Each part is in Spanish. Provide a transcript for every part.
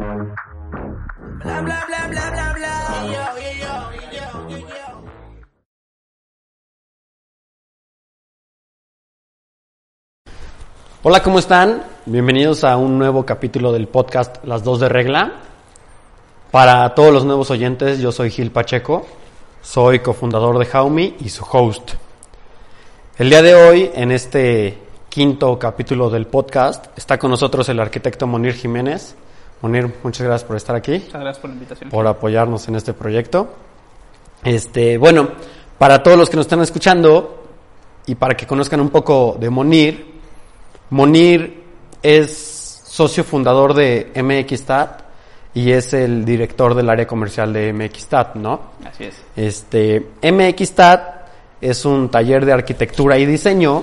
Bla bla bla bla bla bla. Hola, ¿cómo están? Bienvenidos a un nuevo capítulo del podcast Las dos de regla. Para todos los nuevos oyentes, yo soy Gil Pacheco, soy cofundador de Jaumi y su host. El día de hoy, en este quinto capítulo del podcast, está con nosotros el arquitecto Monir Jiménez. Monir, muchas gracias por estar aquí, Muchas gracias por la invitación. por apoyarnos en este proyecto. Este, bueno, para todos los que nos están escuchando y para que conozcan un poco de Monir, Monir es socio fundador de MXStat y es el director del área comercial de MXStat, ¿no? Así es. Este, MXStat es un taller de arquitectura y diseño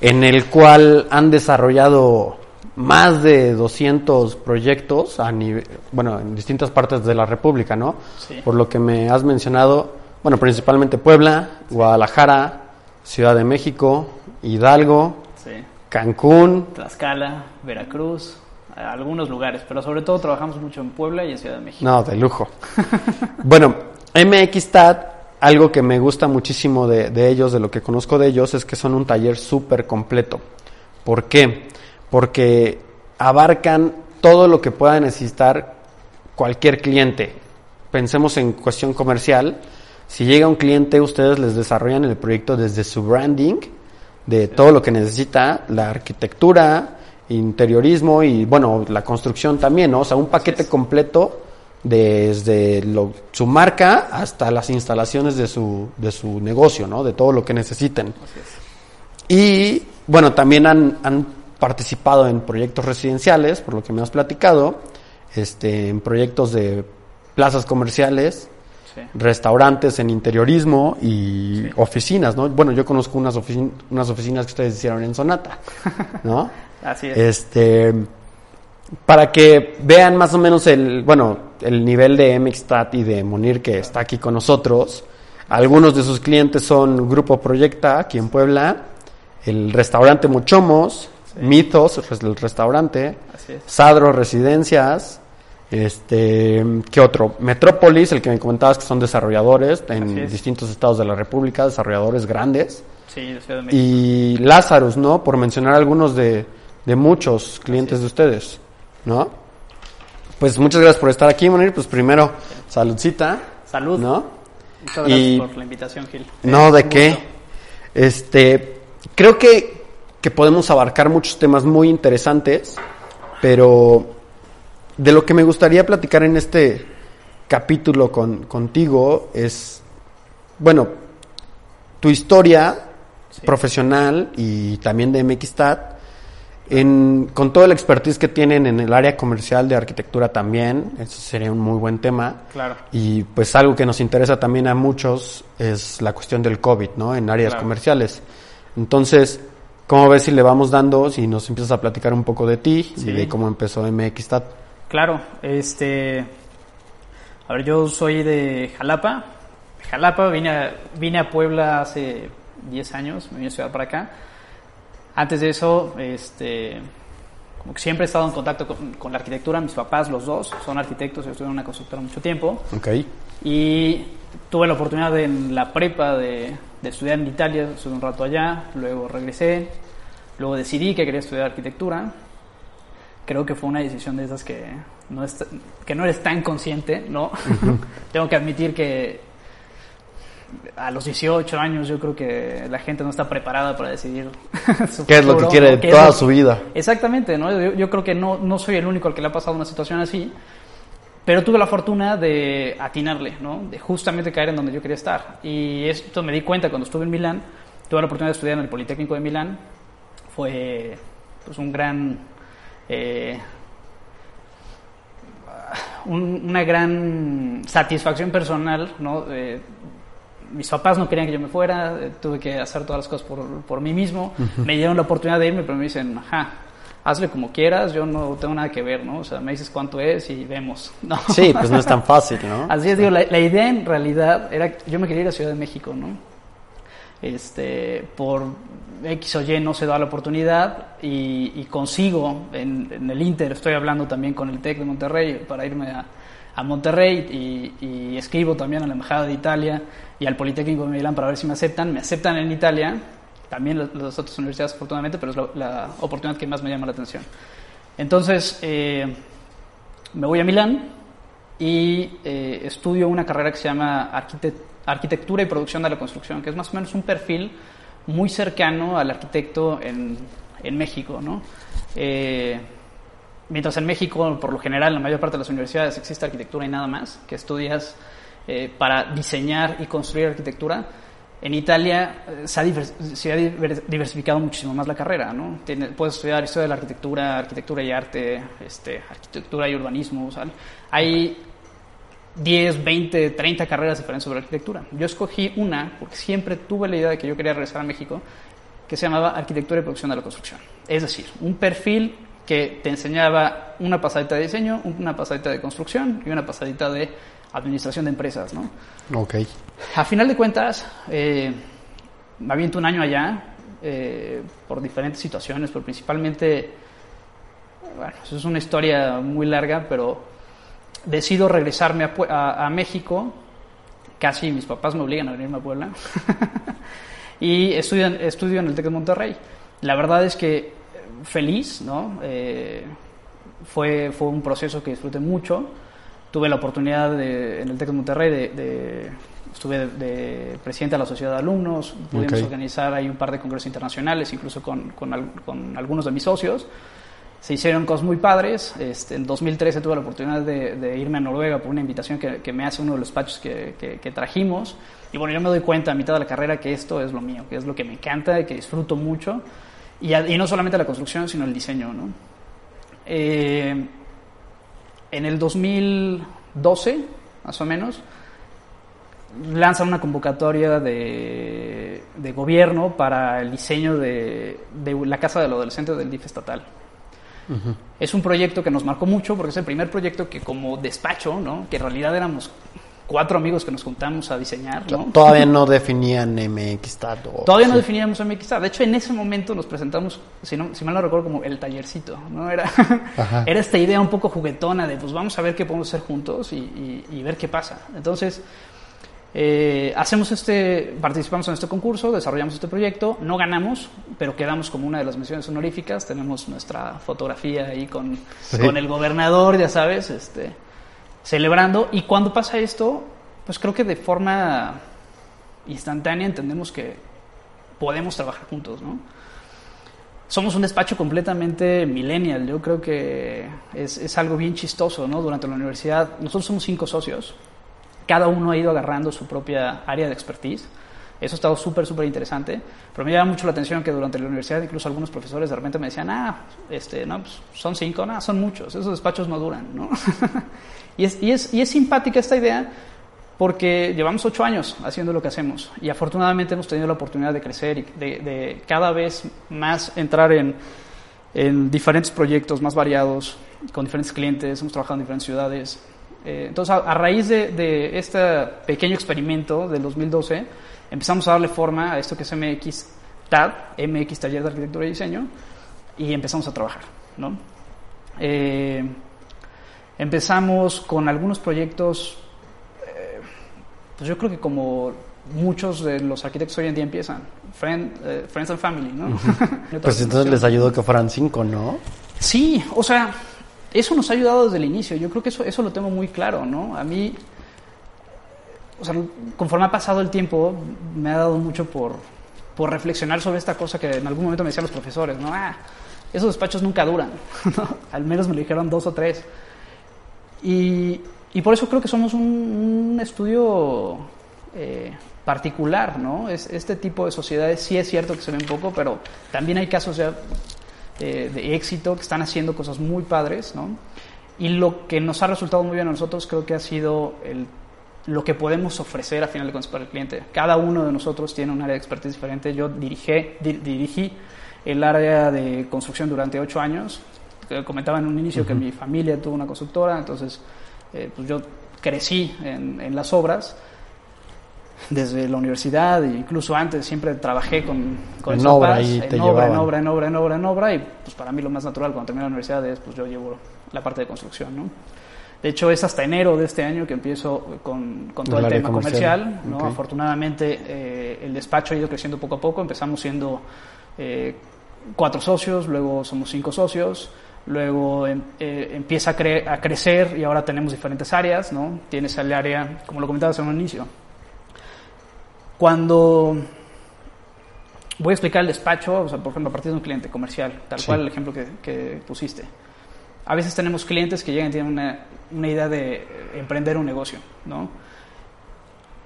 en el cual han desarrollado más de 200 proyectos a nivel, bueno, en distintas partes de la República, ¿no? Sí. Por lo que me has mencionado, bueno, principalmente Puebla, Guadalajara, Ciudad de México, Hidalgo, Sí. Cancún, Tlaxcala, Veracruz, algunos lugares, pero sobre todo trabajamos mucho en Puebla y en Ciudad de México. No, de lujo. bueno, MXStat, algo que me gusta muchísimo de, de ellos, de lo que conozco de ellos, es que son un taller súper completo. ¿Por qué? Porque abarcan todo lo que pueda necesitar cualquier cliente. Pensemos en cuestión comercial. Si llega un cliente, ustedes les desarrollan el proyecto desde su branding, de todo lo que necesita, la arquitectura, interiorismo y, bueno, la construcción también, ¿no? O sea, un paquete completo desde lo- su marca hasta las instalaciones de su, de su negocio, ¿no? De todo lo que necesiten. Y bueno, también han, han participado en proyectos residenciales, por lo que me has platicado, este, en proyectos de plazas comerciales, Sí. restaurantes en interiorismo y Sí. oficinas, ¿no? Bueno, yo conozco unas, oficin- unas oficinas que ustedes hicieron en Sonata, ¿no? Así es. Este, para que vean más o menos el, bueno, el nivel de MXTAT y de Monir que está aquí con nosotros. Algunos de sus clientes son Grupo Proyecta, aquí en Puebla, el restaurante Mitos, el restaurante. Sadro Residencias, este, ¿qué otro? Metrópolis, el que me comentabas que son desarrolladores en es. distintos estados de la República, desarrolladores grandes Sí, de Ciudad de México. y Lazarus, ¿no? Por mencionar algunos de, de muchos clientes de ustedes, ¿no? Pues muchas gracias por estar aquí, Monir. Pues primero, saludcita. Salud. ¿No? Muchas gracias y- por la invitación, Gil. No, ¿de qué? gusto. Este, creo que, que podemos abarcar muchos temas muy interesantes, pero de lo que me gustaría platicar en este capítulo con, contigo es, bueno, tu historia Sí. profesional y también de MXStat, en, con toda la expertise que tienen en el área comercial de arquitectura también, eso sería un muy buen tema. Claro. Y pues algo que nos interesa también a muchos es la cuestión del COVID, ¿no? En áreas Claro. comerciales. Entonces, ¿cómo ves si le vamos dando, si nos empiezas a platicar un poco de ti Sí. y de cómo empezó MXStat? Claro, este. A ver, yo soy de Jalapa. Jalapa, vine a, vine a Puebla hace 10 años, me vine a estudiar para acá. Antes de eso, este. Como que siempre he estado en contacto con, con la arquitectura. Mis papás, los dos, son arquitectos, yo estuve en una constructora mucho tiempo. Ok. Y tuve la oportunidad de, en la prepa de, de estudiar en Italia, estuve un rato allá, luego regresé, luego decidí que quería estudiar arquitectura. Creo que fue una decisión de esas que no, es- que no eres tan consciente, ¿no? Tengo que admitir que a los 18 años yo creo que la gente no está preparada para decidir su ¿Qué es lo que futuro, quiere ¿no? de ¿Qué es toda lo- su vida? Exactamente, ¿no? Yo, yo creo que no, no soy el único al que le ha pasado una situación así, pero tuve la fortuna de atinarle, ¿no? De justamente caer en donde yo quería estar. Y esto me di cuenta cuando estuve en Milán, tuve la oportunidad de estudiar en el Politécnico de Milán, fue pues un gran... eh, un- una gran satisfacción personal, ¿no? Eh, mis papás no querían que yo me fuera, eh, tuve que hacer todas las cosas por, por mí mismo. Me dieron la oportunidad de irme, pero me dicen, ajá, hazle como quieras, yo no tengo nada que ver, ¿no? O sea, me dices cuánto es y vemos. No. Sí, pues no es tan fácil, ¿no? Así es, digo, la, la idea en realidad era, yo me quería ir a Ciudad de México, ¿no? Este, por X o Y no se da la oportunidad y, y consigo en, en el Inter, estoy hablando también con el TEC de Monterrey para irme a, a Monterrey y, y escribo también a la Embajada de Italia y al Politécnico de Milán para ver si me aceptan. Me aceptan en Italia, también las, otras universidades afortunadamente, pero es la, la oportunidad que más me llama la atención. Entonces, eh, me voy a Milán y eh, estudio una carrera que se llama arquite- Arquitectura y Producción de la Construcción, que es más o menos un perfil muy cercano al arquitecto en, en México. ¿no? Eh, mientras en México, por lo general, en la mayor parte de las universidades existe arquitectura y nada más, que estudias eh, para diseñar y construir arquitectura, en Italia eh, se ha, diversificado muchísimo más la carrera, ¿no? Tiene- puedes estudiar historia de la arquitectura, arquitectura y arte, este, arquitectura y urbanismo, sea, hay 10, 20, 30 carreras diferentes sobre arquitectura. Yo escogí una porque siempre tuve la idea de que yo quería regresar a México, que se llamaba Arquitectura y Producción de la Construcción. Es decir, un perfil que te enseñaba una pasadita de diseño, una pasadita de construcción y una pasadita de administración de empresas, ¿no? Ok. A final de cuentas, eh, me aviento un año allá eh, por diferentes situaciones, pero principalmente, bueno, eso es una historia muy larga, pero decido regresarme a, a- a México. Casi mis papás me obligan a venirme a Puebla. y estudio, en- estudio en el TEC de Monterrey. La verdad es que feliz, ¿no? Eh, fue, fue un proceso que disfruté mucho. Tuve la oportunidad de- en el TEC de Monterrey de, de- estuve de, de presidente de la sociedad de alumnos, pudimos Ok. organizar ahí un par de congresos internacionales, incluso con, con con algunos de mis socios. Se hicieron cosas muy padres. Este, en 2013 tuve la oportunidad de, de irme a Noruega por una invitación que, que me hace uno de los despachos que, que- que trajimos. Y bueno, yo me doy cuenta a mitad de la carrera que esto es lo mío, que es lo que me encanta y que disfruto mucho. Y, y no solamente la construcción, sino el diseño. ¿no? Eh, en el 2012, más o menos, lanzan una convocatoria de, de gobierno para el diseño de, de la Casa del Adolescente del DIF estatal. Es un proyecto que nos marcó mucho porque es el primer proyecto que como despacho, ¿no? que en realidad éramos cuatro amigos que nos juntamos a diseñar. ¿no? Todavía no definían MXTAT. o- Todavía no definíamos MXR. De hecho, en ese momento nos presentamos, si, no, si mal no recuerdo, como el tallercito. ¿no? Era, Ajá. era esta idea un poco juguetona de, pues vamos a ver qué podemos hacer juntos y, y- y ver qué pasa. Entonces, eh, hacemos este, participamos en este concurso, desarrollamos este proyecto, no ganamos, pero quedamos como una de las menciones honoríficas. Tenemos nuestra fotografía ahí con, Sí. con el gobernador, ya sabes, este, celebrando. Y cuando pasa esto, pues creo que de forma instantánea entendemos que podemos trabajar juntos, ¿no? Somos un despacho completamente millennial, yo creo que es, es algo bien chistoso, ¿no? Durante la universidad, nosotros somos cinco socios, cada uno ha ido agarrando su propia área de expertise, eso ha estado súper, súper interesante, pero me llama mucho la atención que durante la universidad incluso algunos profesores de repente me decían, ah, este, no, pues, son cinco, no, son muchos, esos despachos no duran, ¿no? y, es, y, es, y es simpática esta idea porque llevamos ocho años haciendo lo que hacemos y afortunadamente hemos tenido la oportunidad de crecer y de, de cada vez más entrar en, en diferentes proyectos más variados, con diferentes clientes, hemos trabajado en diferentes ciudades. Eh, entonces, a, a raíz de, de este pequeño experimento del 2012, empezamos a darle forma a esto que es MX TAD, MX Taller de Arquitectura y Diseño, y empezamos a trabajar. ¿no? Eh, empezamos con algunos proyectos pues yo creo que como muchos de los arquitectos hoy en día empiezan, friend, eh, Friends and Family, ¿no? Pues entonces les ayudó que fueran cinco, ¿no? Sí, o sea, eso nos ha ayudado desde el inicio, yo creo que eso, eso lo tengo muy claro, ¿no? A mí, o sea, conforme ha pasado el tiempo, me ha dado mucho por, por reflexionar sobre esta cosa que en algún momento me decían los profesores, ¿no? Ah, esos despachos nunca duran. Al menos me lo dijeron dos o tres. Y, y por eso creo que somos un, un estudio eh, particular, ¿no? Es, este tipo de sociedades sí es cierto que se ven poco, pero también hay casos eh, de éxito que están haciendo cosas muy padres, ¿no? Y lo que nos ha resultado muy bien a nosotros creo que ha sido el, lo que podemos ofrecer a final de cuentas para el cliente. Cada uno de nosotros tiene un área de expertise diferente. Yo dirigí, dirigí el área de construcción durante ocho años. Comentaba en un inicio que mi familia tuvo una constructora, entonces eh, pues yo crecí en, en las obras desde la universidad e incluso antes siempre trabajé con, con En obra, en obra, en obra, en obra, en obra, en obra y pues para mí lo más natural cuando terminé la universidad es pues yo llevo la parte de construcción, ¿no? De hecho es hasta enero de este año que empiezo con, con todo El tema comercial. comercial, ¿no? Ok. Afortunadamente eh, el despacho ha ido creciendo poco a poco, empezamos siendo eh, cuatro socios, luego somos cinco socios, luego em- eh, empieza a, cre- a crecer y ahora tenemos diferentes áreas, ¿no? Tienes el área, como lo comentabas en un inicio, cuando voy a explicar el despacho, o sea, por ejemplo, a partir de un cliente comercial, tal Sí. cual el ejemplo que, que pusiste. A veces tenemos clientes que llegan y tienen una, una idea de emprender un negocio, ¿no?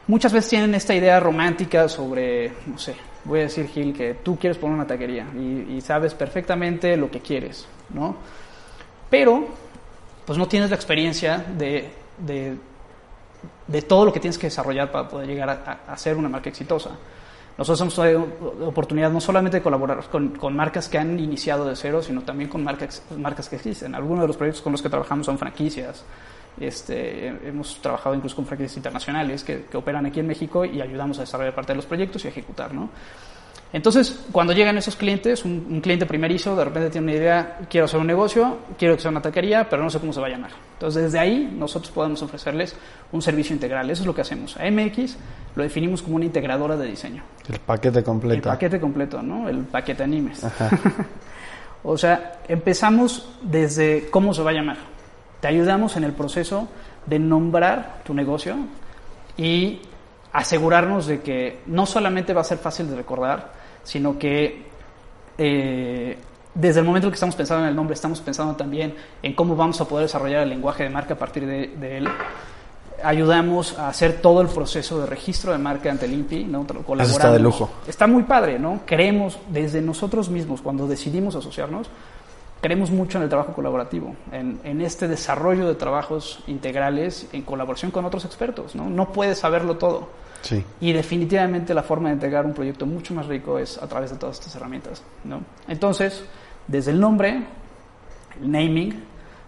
Muchas veces tienen esta idea romántica sobre, no sé, voy a decir, Gil, que tú quieres poner una taquería y, sabes perfectamente lo que quieres, ¿no? Pero, pues no tienes la experiencia de, de, de todo lo que tienes que desarrollar para poder llegar a- a ser una marca exitosa. Nosotros hemos tenido oportunidad no solamente de colaborar con, con marcas que han iniciado de cero, sino también con marcas, marcas que existen. Algunos de los proyectos con los que trabajamos son franquicias. Este, hemos trabajado incluso con franquicias internacionales que, que operan aquí en México y ayudamos a desarrollar parte de los proyectos y a ejecutar. ¿no? Entonces, cuando llegan esos clientes, un, un cliente primerizo de repente tiene una idea, quiero hacer un negocio, quiero que sea una taquería, pero no sé cómo se va a llamar. Entonces, desde ahí nosotros podemos ofrecerles un servicio integral. Eso es lo que hacemos. A MX lo definimos como una integradora de diseño. El paquete El completo. paquete completo, ¿no? El paquete animes. o sea, empezamos desde cómo se va a llamar. Te ayudamos en el proceso de nombrar tu negocio y asegurarnos de que no solamente va a ser fácil de recordar, sino que eh, desde el momento en que estamos pensando en el nombre, estamos pensando también en cómo vamos a poder desarrollar el lenguaje de marca a partir de, de él. Ayudamos a hacer todo el proceso de registro de marca ante el INPI, ¿no? Colaboramos. está de lujo. Está muy padre, ¿no? Creemos desde nosotros mismos, cuando decidimos asociarnos, creemos mucho en el trabajo colaborativo, en, en este desarrollo de trabajos integrales en colaboración con otros expertos, ¿no? No puedes saberlo todo. Y definitivamente la forma de entregar un proyecto mucho más rico es a través de todas estas herramientas. ¿no? Entonces, desde el nombre, el naming,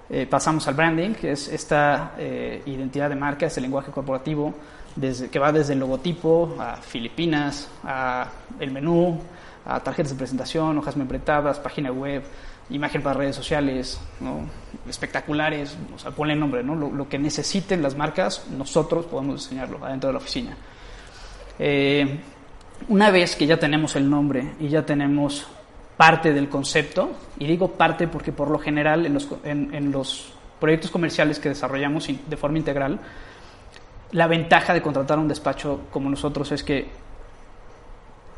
eh, pasamos al branding, que es esta eh, identidad de marca, este lenguaje corporativo, desde, que va desde el logotipo a Filipinas, a el menú, a tarjetas de presentación, hojas membretadas, página web, imagen para redes sociales, ¿no? espectaculares, o sea, ponle nombre, ¿no? Lo, lo que necesiten las marcas, nosotros podemos diseñarlo adentro de la oficina. Eh, una vez que ya tenemos el nombre y ya tenemos parte del concepto, y digo parte porque por lo general en los, en, en los proyectos comerciales que desarrollamos de forma integral, la ventaja de contratar un despacho como nosotros es que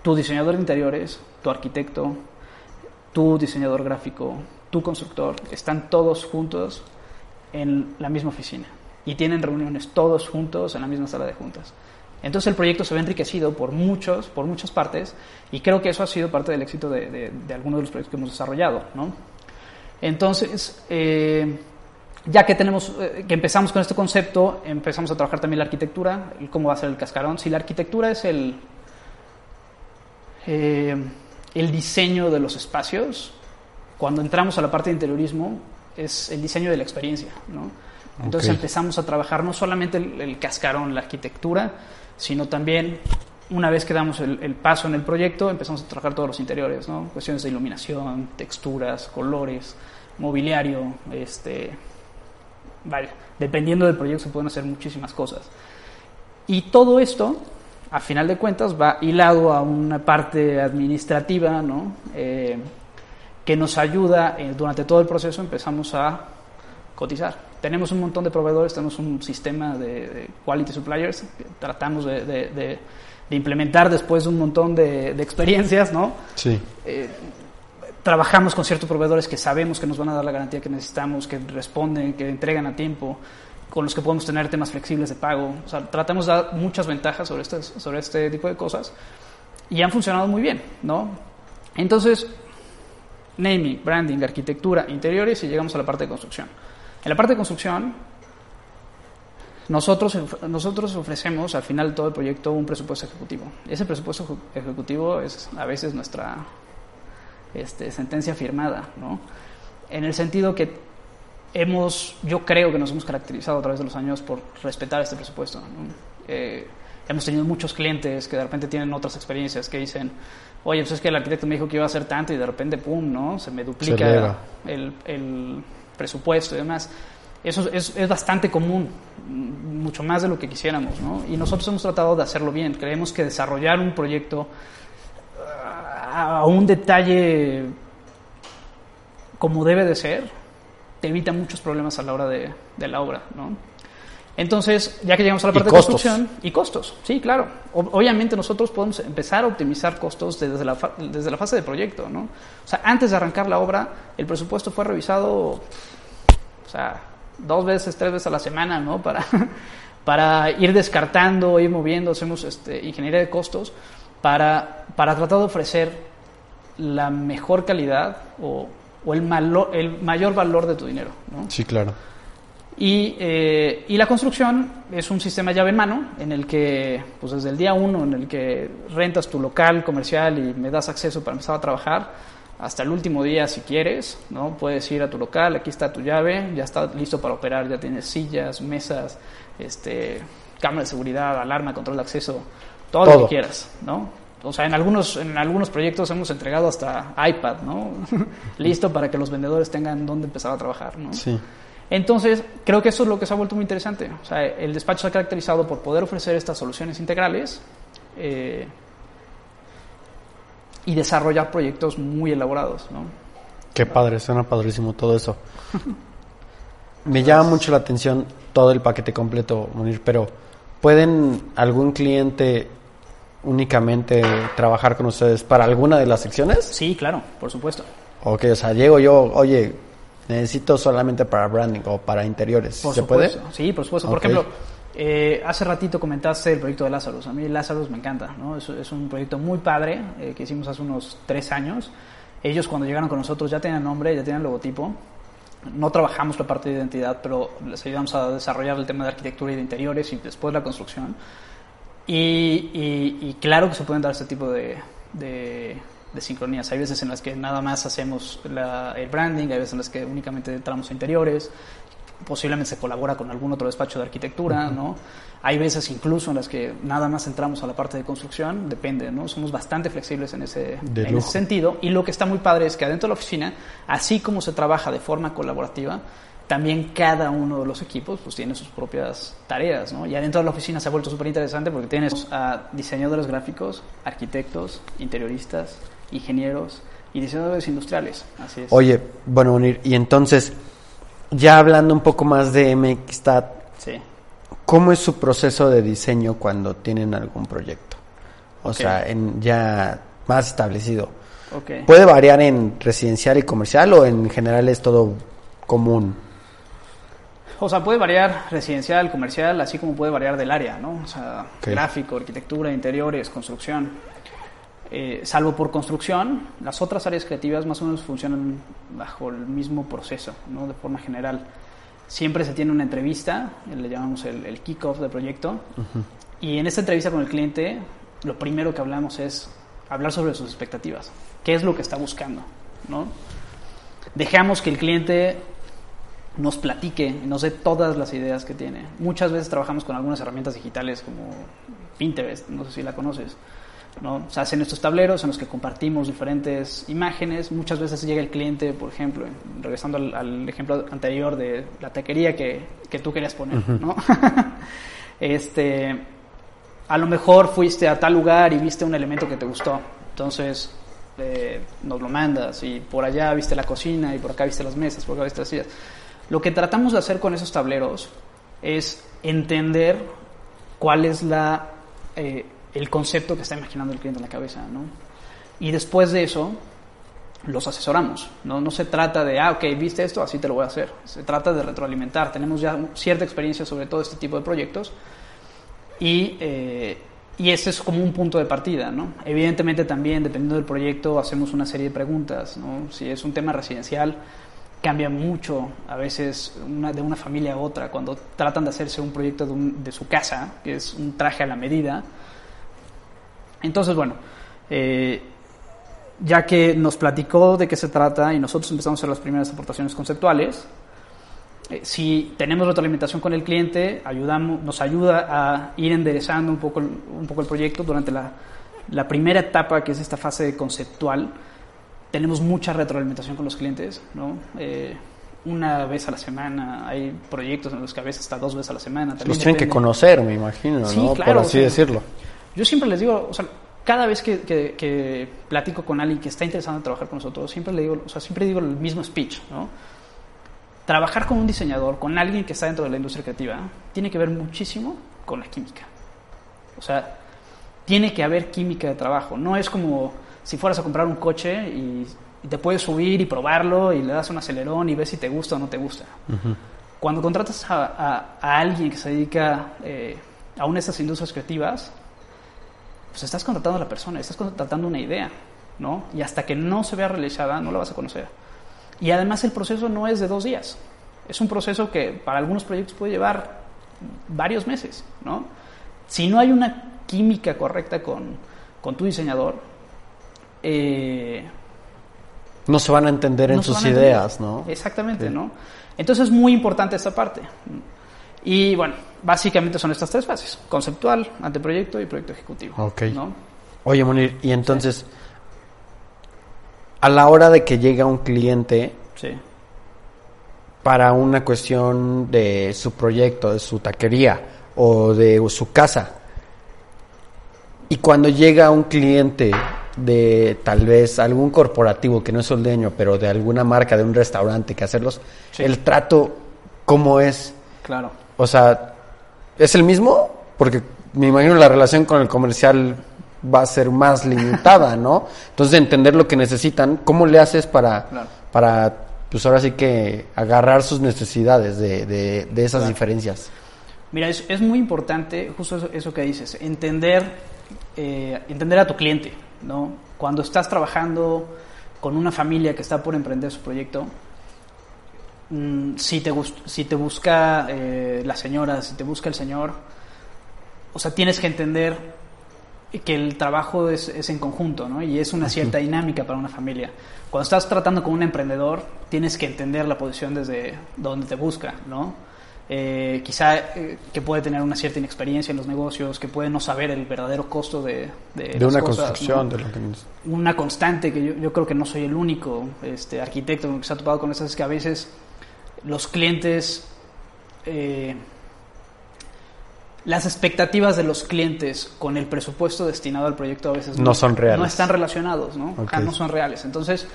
tu diseñador de interiores, tu arquitecto, tu diseñador gráfico, tu constructor, están todos juntos en la misma oficina y tienen reuniones todos juntos en la misma sala de juntas. Entonces el proyecto se ve enriquecido por muchos, por muchas partes y creo que eso ha sido parte del éxito de, de- de algunos de los proyectos que hemos desarrollado, ¿no? Entonces, eh, ya que tenemos, eh, que empezamos con este concepto, empezamos a trabajar también la arquitectura, el cómo va a ser el cascarón. Si la arquitectura es el, eh, el diseño de los espacios, cuando entramos a la parte de interiorismo, es el diseño de la experiencia, ¿no? Entonces empezamos a trabajar no solamente el, el cascarón, la arquitectura, sino también una vez que damos el, paso en el proyecto, empezamos a trabajar todos los interiores, ¿no? Cuestiones de iluminación, texturas, colores, mobiliario, este, vaya, dependiendo del proyecto se pueden hacer muchísimas cosas. Y todo esto, a final de cuentas, va hilado a una parte administrativa, ¿no? Eh, que nos ayuda eh, durante todo el proceso, empezamos a cotizar. Tenemos un montón de proveedores, tenemos un sistema de, de quality suppliers que tratamos de, de- de- de implementar después de un montón de, experiencias, ¿no? Sí. Eh, trabajamos con ciertos proveedores que sabemos que nos van a dar la garantía que necesitamos, que responden, que entregan a tiempo, con los que podemos tener temas flexibles de pago. O sea, tratamos de dar muchas ventajas sobre, estas, sobre este tipo de cosas y han funcionado muy bien, ¿no? Entonces, naming, branding, arquitectura, interiores y llegamos a la parte de construcción. En la parte de construcción, nosotros, nosotros ofrecemos al final de todo el proyecto un presupuesto ejecutivo. Ese presupuesto eje- ejecutivo es a veces nuestra este, sentencia firmada, ¿no? En el sentido que hemos, yo creo que nos hemos caracterizado a través de los años por respetar este presupuesto. ¿no? Eh, hemos tenido muchos clientes que de repente tienen otras experiencias que dicen, oye, pues es que el arquitecto me dijo que iba a hacer tanto y de repente, pum, ¿no? Se me duplica el presupuesto y demás. Eso es, es bastante común, mucho más de lo que quisiéramos, ¿no? Y nosotros hemos tratado de hacerlo bien. Creemos que desarrollar un proyecto a a un detalle como debe de ser, te evita muchos problemas a la hora de, de la obra, ¿no? Entonces, ya que llegamos a la parte de construcción, y costos, sí, claro. Obviamente nosotros podemos empezar a optimizar costos desde la, fa- desde la fase de proyecto, ¿no? O sea, antes de arrancar la obra, el presupuesto fue revisado, o sea, dos veces, tres veces a la semana, ¿no? Para, para ir descartando, ir moviendo, hacemos este, ingeniería de costos para, para tratar de ofrecer la mejor calidad o, o el, malo- el mayor valor de tu dinero, ¿no? Sí, claro. Y, eh, y la construcción es un sistema llave en mano en el que, pues desde el día uno, en el que rentas tu local comercial y me das acceso para empezar a trabajar, hasta el último día si quieres, ¿no? Puedes ir a tu local, aquí está tu llave, ya está listo para operar, ya tienes sillas, mesas, este, cámara de seguridad, alarma, control de acceso, todo, lo que quieras, ¿no? O sea, en algunos, en algunos proyectos hemos entregado hasta iPad, ¿no? listo para que los vendedores tengan dónde empezar a trabajar, ¿no? Sí. Entonces, creo que eso es lo que se ha vuelto muy interesante. O sea, el despacho se ha caracterizado por poder ofrecer estas soluciones integrales eh, y desarrollar proyectos muy elaborados. ¿no? Qué padre, suena padrísimo todo eso. Me llama mucho la atención todo el paquete completo, Munir, pero ¿pueden algún cliente únicamente trabajar con ustedes para alguna de las secciones? Sí, claro, por supuesto. Ok, o sea, llego yo, oye, necesito solamente para branding o para interiores. Por ¿Se supuesto. puede? Sí, por supuesto. Por ejemplo, eh, hace ratito comentaste el proyecto de Lazarus. A mí Lazarus me encanta. ¿no? Es, es un proyecto muy padre eh, que hicimos hace unos tres años. Ellos cuando llegaron con nosotros ya tenían nombre, ya tenían logotipo. No trabajamos la parte de identidad, pero les ayudamos a desarrollar el tema de arquitectura y de interiores y después la construcción. Y, y- y claro que se pueden dar este tipo de, de- de sincronías. Hay veces en las que nada más hacemos la- el branding, hay veces en las que únicamente entramos a interiores, posiblemente se colabora con algún otro despacho de arquitectura, ¿no? Hay veces incluso en las que nada más entramos a la parte de construcción, depende, ¿no? Somos bastante flexibles en ese, en ese sentido. Y lo que está muy padre es que adentro de la oficina, así como se trabaja de forma colaborativa, también cada uno de los equipos pues tiene sus propias tareas, ¿no? Y adentro de la oficina se ha vuelto súper interesante porque tienes a diseñadores gráficos, arquitectos, interioristas, ingenieros y diseñadores industriales. Así es. Oye, bueno, y entonces, ya hablando un poco más de MXStat, Sí. ¿cómo es su proceso de diseño cuando tienen algún proyecto? O sea, en ya más establecido. ¿Puede variar en residencial y comercial o en general es todo común? O sea, puede variar residencial, comercial, así como puede variar del área, ¿no? O sea, gráfico, arquitectura, interiores, construcción. Eh, salvo por construcción, las otras áreas creativas más o menos funcionan bajo el mismo proceso, ¿no? De forma general. Siempre se tiene una entrevista, le llamamos el, el kick-off del proyecto, y en esta entrevista con el cliente, lo primero que hablamos es hablar sobre sus expectativas. ¿Qué es lo que está buscando? ¿no? Dejamos que el cliente nos platique, nos dé todas las ideas que tiene. Muchas veces trabajamos con algunas herramientas digitales como Pinterest, no sé si la conoces. ¿No? Se hacen estos tableros en los que compartimos diferentes imágenes. Muchas veces llega el cliente, por ejemplo, regresando al, al ejemplo anterior de la taquería que, que tú querías poner, ¿no? este, a lo mejor fuiste a tal lugar y viste un elemento que te gustó. Entonces, eh, nos lo mandas y por allá viste la cocina y por acá viste las mesas, por acá viste las sillas. Lo que tratamos de hacer con esos tableros es entender cuál es la, eh, el concepto que está imaginando el cliente en la cabeza, ¿no? Y después de eso, los asesoramos. ¿no? no se trata de, ah, ok, viste esto, así te lo voy a hacer. Se trata de retroalimentar. Tenemos ya cierta experiencia sobre todo este tipo de proyectos y, eh, y ese es como un punto de partida. ¿no? Evidentemente también, dependiendo del proyecto, hacemos una serie de preguntas. ¿no? Si es un tema residencial, cambia mucho a veces de una familia a otra cuando tratan de hacerse un proyecto de su casa, que es un traje a la medida. Entonces, bueno, eh, ya que nos platicó de qué se trata y nosotros empezamos a hacer las primeras aportaciones conceptuales, eh, si tenemos retroalimentación con el cliente, ayudamos, nos ayuda a ir enderezando un poco el, un poco el proyecto durante la, la primera etapa, que es esta fase conceptual. Tenemos mucha retroalimentación con los clientes, ¿no? Eh, una vez a la semana, hay proyectos en los que a veces hasta dos veces a la semana. también Los tienen que conocer, me imagino, Sí, ¿no? claro, Por así decirlo. Yo siempre les digo, o sea, cada vez que, que- que platico con alguien que está interesado en trabajar con nosotros, siempre le digo, o sea, siempre digo el mismo speech, ¿no? Trabajar con un diseñador, con alguien que está dentro de la industria creativa, tiene que ver muchísimo con la química. O sea, tiene que haber química de trabajo. No es como si fueras a comprar un coche y, y te puedes subir y probarlo y le das un acelerón y ves si te gusta o no te gusta. Cuando contratas a, a- a alguien que se dedica eh, a una de estas industrias creativas, pues estás contratando a la persona, estás contratando una idea, ¿no? Y hasta que no se vea realizada, no la vas a conocer. Y además el proceso no es de dos días. Es un proceso que para algunos proyectos puede llevar varios meses, ¿no? Si no hay una química correcta con, con tu diseñador, eh, No se van a entender en no sus ideas, ¿no? Exactamente, Sí. ¿no? Entonces es muy importante esta parte. Y bueno, básicamente son estas tres fases: conceptual, anteproyecto y proyecto ejecutivo. Ok. ¿no? Oye, Monir, y entonces, a la hora de que llega un cliente Sí. para una cuestión de su proyecto, de su taquería o de su casa, y cuando llega un cliente de tal vez algún corporativo que no es el dueño, pero de alguna marca, de un restaurante que hacerlos, Sí. el trato, ¿cómo es? Claro. O sea, ¿es el mismo? Porque me imagino la relación con el comercial va a ser más limitada, ¿no? Entonces, entender lo que necesitan, ¿cómo le haces para, Claro. para pues ahora sí que agarrar sus necesidades de, de, de esas Claro. diferencias? Mira, es, es muy importante, justo eso, eso que dices, entender, eh, entender a tu cliente, ¿no? Cuando estás trabajando con una familia que está por emprender su proyecto, mm, si, te si te busca eh, la señora, si te busca el señor, o sea, tienes que entender que el trabajo es, es en conjunto, ¿no? Y es una cierta dinámica para una familia. Cuando estás tratando con un emprendedor, tienes que entender la posición desde donde te busca, ¿no? Eh, quizá eh, que puede tener una cierta inexperiencia en los negocios, que puede no saber el verdadero costo de, de, De las una cosas, construcción, ¿no? de lo que... una constante que yo, yo creo que no soy el único este, arquitecto que se ha topado con eso es que a veces los clientes eh, las expectativas de los clientes con el presupuesto destinado al proyecto a veces No son reales. no están relacionados no no son reales. Entonces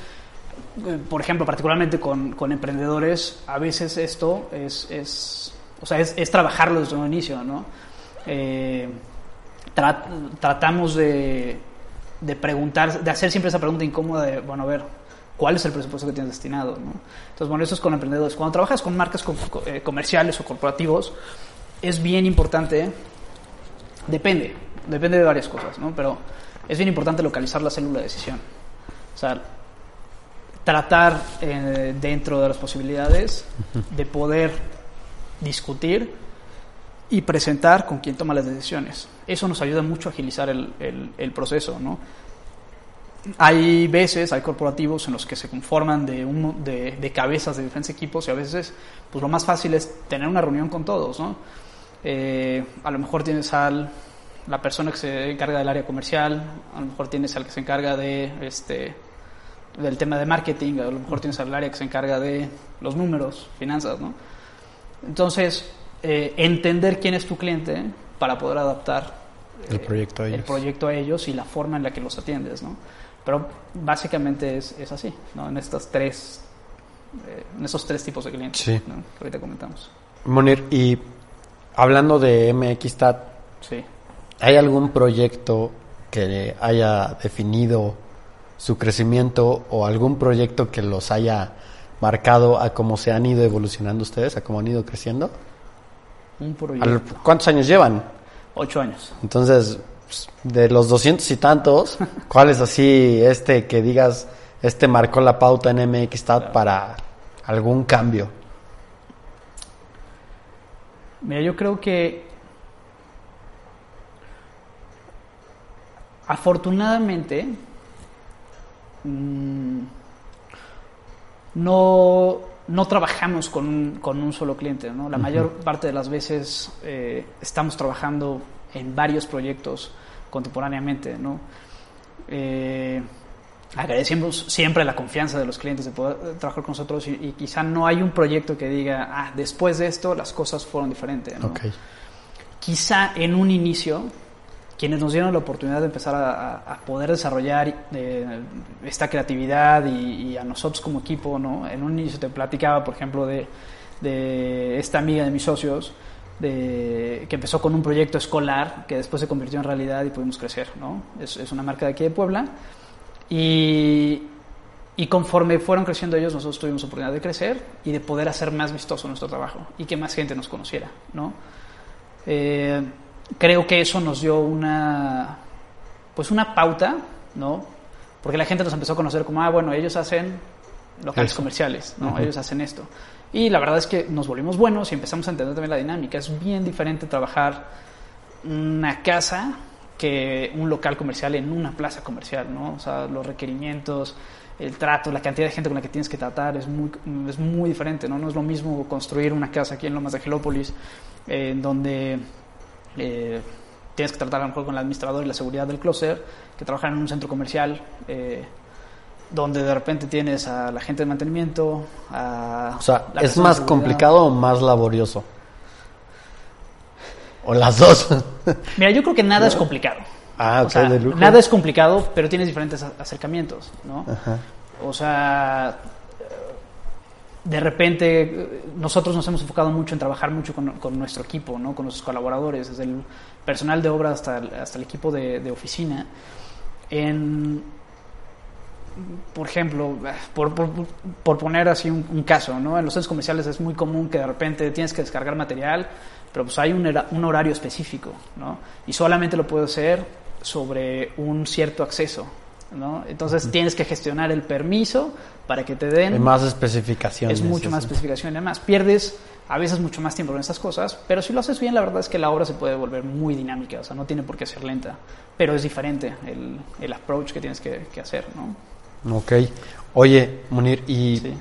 eh, por ejemplo particularmente con, con emprendedores a veces esto es, es o sea es, es trabajarlo desde un inicio no Eh, tra- tratamos de, de preguntar, de hacer siempre esa pregunta incómoda de, bueno, a ver, ¿cuál es el presupuesto que tienes destinado? ¿no? Entonces, bueno, eso es con emprendedores. Cuando trabajas con marcas co- eh, comerciales o corporativos, es bien importante, depende, depende de varias cosas, ¿no? Pero es bien importante localizar la célula de decisión. O sea, tratar eh, dentro de las posibilidades de poder discutir y presentar con quien toma las decisiones. Eso nos ayuda mucho a agilizar el, el- el proceso, ¿no? Hay veces, hay corporativos en los que se conforman de, un, de, de cabezas de diferentes equipos y a veces pues lo más fácil es tener una reunión con todos, ¿no? Eh, a lo mejor tienes al la persona que se encarga del área comercial, a lo mejor tienes al que se encarga de este del tema de marketing, a lo mejor tienes al área que se encarga de los números, finanzas, ¿no? Entonces, eh, entender quién es tu cliente para poder adaptar El eh, proyecto a el ellos. proyecto a ellos y la forma en la que los atiendes, ¿no? Pero básicamente es, es así, ¿no? En estas tres, eh, en esos tres tipos de clientes, Sí. ¿no? Que ahorita comentamos. Monir, y hablando de MXTAT, Sí. ¿hay algún proyecto que haya definido su crecimiento o algún proyecto que los haya marcado a cómo se han ido evolucionando ustedes, a cómo han ido creciendo? Un ¿Al- proyecto. ¿Cuántos años llevan? Ocho años. Entonces, pues, de los doscientos y tantos, ¿cuál es así este que digas, este marcó la pauta en MXTAT para algún cambio? Mira, yo creo que afortunadamente mm, no, no trabajamos con un, con un solo cliente. ¿no? La mayor parte de las veces eh, estamos trabajando en varios proyectos contemporáneamente. ¿no? Eh, agradecemos siempre la confianza de los clientes de poder trabajar con nosotros y, y quizá no hay un proyecto que diga, ah, después de esto las cosas fueron diferentes. ¿no? Ok. Quizá en un inicio, quienes nos dieron la oportunidad de empezar a, a- a poder desarrollar eh, esta creatividad y, y a nosotros como equipo, ¿no? En un inicio te platicaba, por ejemplo, de, de esta amiga de mis socios, de, que empezó con un proyecto escolar que después se convirtió en realidad y pudimos crecer, ¿no? Es, es una marca de aquí de Puebla. Y, y conforme fueron creciendo ellos, nosotros tuvimos oportunidad de crecer y de poder hacer más vistoso nuestro trabajo y que más gente nos conociera, ¿no? Eh, creo que eso nos dio una, pues una pauta, ¿no? Porque la gente nos empezó a conocer como, ah, bueno, ellos hacen locales Eso. comerciales, ¿no? Ujú. Ellos hacen esto. Y la verdad es que nos volvimos buenos y empezamos a entender también la dinámica. Es bien diferente trabajar una casa que un local comercial en una plaza comercial, ¿no? O sea, los requerimientos, el trato, la cantidad de gente con la que tienes que tratar es muy, es muy diferente, ¿no? No es lo mismo construir una casa aquí en Lomas de Angelópolis, eh, donde eh, tienes que tratar a lo mejor con el administrador y la seguridad del closer, que trabajar en un centro comercial, eh, donde de repente tienes a la gente de mantenimiento, a O sea, la ¿es más complicado o más laborioso? O las dos. Mira, yo creo que nada es complicado. ah, O sea, de lujo. nada es complicado, pero tienes diferentes acercamientos, ¿no? Ajá. O sea, de repente nosotros nos hemos enfocado mucho en trabajar mucho con, con nuestro equipo, ¿no? Con nuestros colaboradores, desde el personal de obra hasta el, hasta el equipo de, de oficina, en, por ejemplo, por, por- por poner así un, un caso, ¿no? En los centros comerciales es muy común que de repente tienes que descargar material, pero pues hay un, un horario específico, ¿no? Y solamente lo puedo hacer sobre un cierto acceso, ¿no? Entonces tienes que gestionar el permiso para que te den Hay más especificaciones. es mucho más especificación y demás. Pierdes a veces mucho más tiempo en estas cosas, pero si lo haces bien, la verdad es que la obra se puede volver muy dinámica, o sea, no tiene por qué ser lenta, pero es diferente el, el approach que tienes que, que hacer, ¿no? Ok. Oye, Munir, y Sí.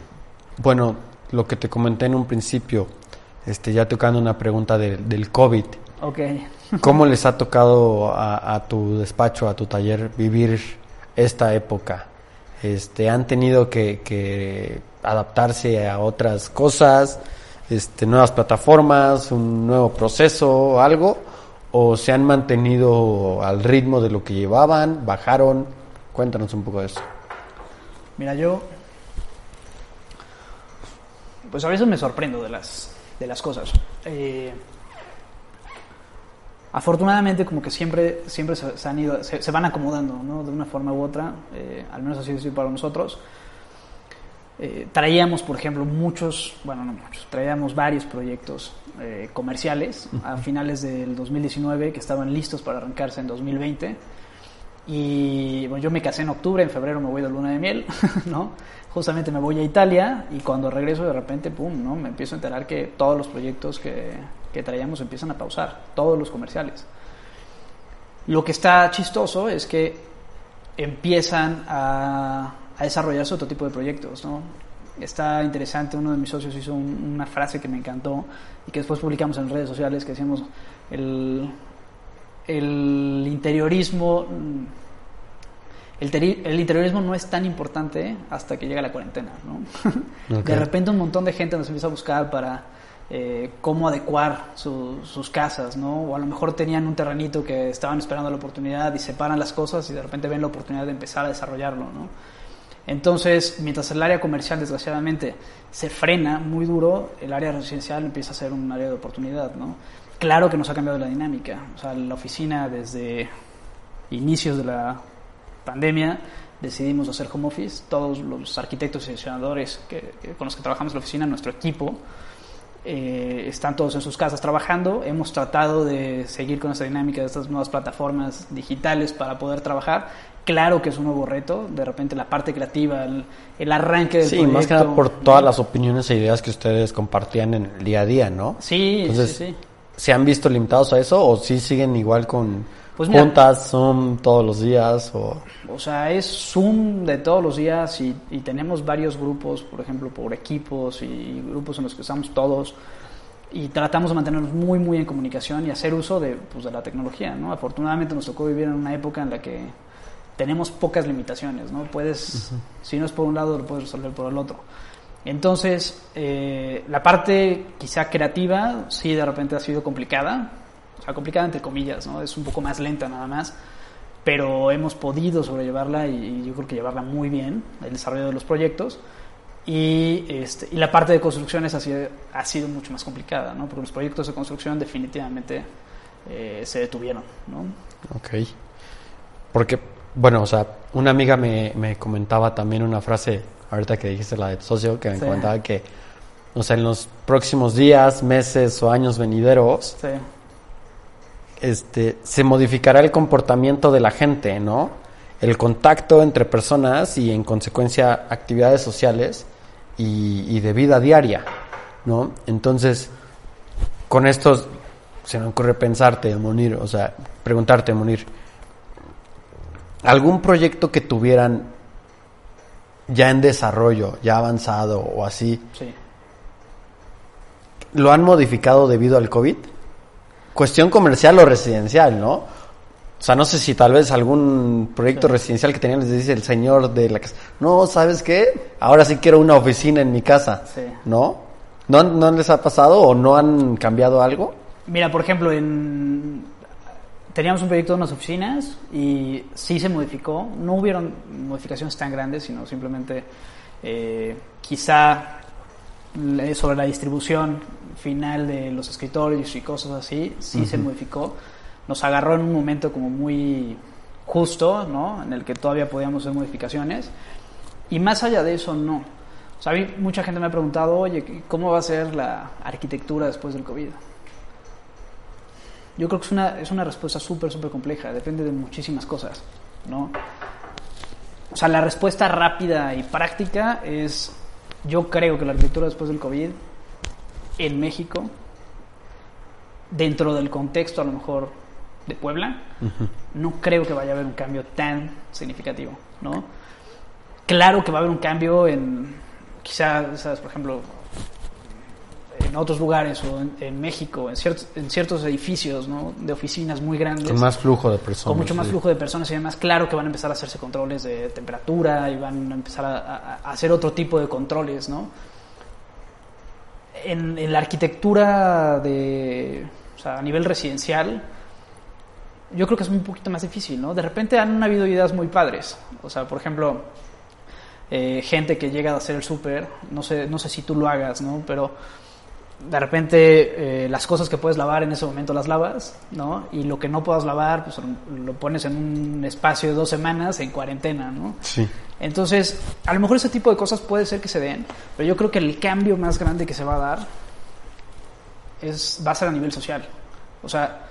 bueno, lo que te comenté en un principio, este, ya tocando una pregunta del- del COVID, Ok. ¿cómo les ha tocado a, a tu despacho, a tu taller, vivir esta época? Este, ¿Han tenido que, que adaptarse a otras cosas, este, nuevas plataformas, un nuevo proceso, algo? ¿O se han mantenido al ritmo de lo que llevaban, bajaron? Cuéntanos un poco de eso. Mira, yo. Pues a veces me sorprendo de las, de las cosas. Eh, afortunadamente, como que siempre, siempre se, se han ido, se, se van acomodando, ¿no? De una forma u otra. eh, al menos así sido para nosotros. Eh, traíamos, por ejemplo, muchos, bueno, no muchos, traíamos varios proyectos comerciales a finales del 2019 que estaban listos para arrancarse en 2020. Y bueno, yo me casé en octubre, en febrero me voy de luna de miel, ¿no? Justamente me voy a Italia y cuando regreso de repente, pum, ¿no? Me empiezo a enterar que todos los proyectos que, que traíamos empiezan a pausar, todos los comerciales. Lo que está chistoso es que empiezan a, a desarrollarse otro tipo de proyectos, ¿no? Está interesante, uno de mis socios hizo un- una frase que me encantó y que después publicamos en redes sociales que decíamos, el, el interiorismo el, teri- el interiorismo no es tan importante hasta que llega la cuarentena ¿no? Ok. de repente un montón de gente nos empieza a buscar para eh, cómo adecuar su- sus casas ¿no? o a lo mejor tenían un terrenito que estaban esperando la oportunidad y separan las cosas y de repente ven la oportunidad de empezar a desarrollarlo ¿no? entonces mientras el área comercial desgraciadamente se frena muy duro el área residencial empieza a ser un área de oportunidad ¿no? Claro que nos ha cambiado la dinámica. O sea, la oficina desde inicios de la pandemia decidimos hacer home office. Todos los arquitectos y diseñadores que, que- con los que trabajamos en la oficina, nuestro equipo, eh, están todos en sus casas trabajando. Hemos tratado de seguir con esta dinámica de estas nuevas plataformas digitales para poder trabajar. Claro que es un nuevo reto, de repente la parte creativa, el, el arranque del Sí, proyecto. más que nada por todas las opiniones e ideas que ustedes compartían en el día a día, ¿no? Sí, Entonces, sí, sí. ¿Se han visto limitados a eso o sí siguen igual con Pues mira- juntas, Zoom todos los días? O... O sea, es Zoom de todos los días y, y tenemos varios grupos, por ejemplo, por equipos y grupos en los que estamos todos y tratamos de mantenernos muy, muy en comunicación y hacer uso de, pues, de la tecnología, ¿no? Afortunadamente nos tocó vivir en una época en la que tenemos pocas limitaciones, ¿no? Puedes, si no es por un lado, lo puedes resolver por el otro. Entonces, eh, la parte quizá creativa sí de repente ha sido complicada, o sea, complicada entre comillas, ¿no? Es un poco más lenta nada más, pero hemos podido sobrellevarla y, yo creo que llevarla muy bien, el desarrollo de los proyectos. Y, este, y la parte de construcciones ha sido, ha sido mucho más complicada, ¿no? Porque los proyectos de construcción definitivamente eh, se detuvieron, ¿no? Ok. Porque, bueno, o sea, una amiga me comentaba también una frase, ahorita que dijiste la de socio, que me Sí. comentaba que, o sea, en los próximos días, meses o años venideros, Sí. este, se modificará el comportamiento de la gente, ¿no? El contacto entre personas y en consecuencia actividades sociales y, y de vida diaria, ¿no? Entonces, con esto se me ocurre pensarte, Monir, o sea, preguntarte, Monir, ¿algún proyecto que tuvieran ya en desarrollo, ya avanzado o así, Sí. lo han modificado debido al COVID? Cuestión comercial o residencial, ¿no? O sea, no sé si tal vez algún proyecto Sí. residencial que tenían les dice el señor de la casa, no, ¿sabes qué? Ahora sí quiero una oficina en mi casa, Sí. ¿no? ¿No, ¿No les ha pasado o no han cambiado algo? Mira, por ejemplo, en... teníamos un proyecto de unas oficinas y sí se modificó. No hubieron modificaciones tan grandes, sino simplemente eh, quizá le- sobre la distribución final de los escritorios y cosas así, sí se modificó. Nos agarró en un momento como muy justo, ¿no? En el que todavía podíamos hacer modificaciones. Y más allá de eso, no. O sea, a mí mucha gente me ha preguntado, oye, ¿cómo va a ser la arquitectura después del COVID? Yo creo que es una, es una respuesta súper, súper compleja, depende de muchísimas cosas, ¿no? O sea, la respuesta rápida y práctica es, yo creo que la arquitectura después del COVID en México, dentro del contexto a lo mejor de Puebla, no creo que vaya a haber un cambio tan significativo, ¿no? Claro que va a haber un cambio en, quizás, por ejemplo, en otros lugares o en, en México, en ciertos, en ciertos edificios ¿no? de oficinas muy grandes, Con más flujo de personas. con mucho más sí. flujo de personas y demás, claro que van a empezar a hacerse controles de temperatura y van a empezar a, a- a hacer otro tipo de controles, ¿no? En, en la arquitectura de, o sea, a nivel residencial, yo creo que es un poquito más difícil, ¿no? De repente han habido ideas muy padres, o sea, por ejemplo, eh, gente que llega a hacer el súper, no sé, no sé si tú lo hagas, ¿no? Pero de repente eh, las cosas que puedes lavar en ese momento las lavas, ¿no? Y lo que no puedas lavar, pues lo pones en un espacio de dos semanas en cuarentena, ¿no? Sí. Entonces, a lo mejor ese tipo de cosas puede ser que se den, pero yo creo que el cambio más grande que se va a dar es, va a ser a nivel social. O sea,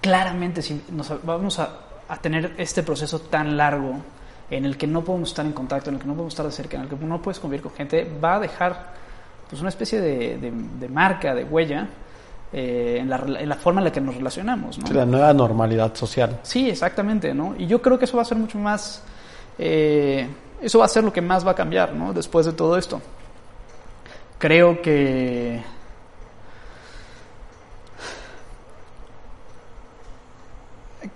claramente si nos vamos a, a tener este proceso tan largo en el que no podemos estar en contacto, en el que no podemos estar de cerca, en el que no puedes convivir con gente, va a dejar pues una especie de, de- de marca, de huella eh, en, la, en la forma en la que nos relacionamos. ¿no? La nueva normalidad social. Sí, exactamente, ¿no? Y yo creo que eso va a ser mucho más, eh, eso va a ser lo que más va a cambiar, ¿no? Después de todo esto. Creo que...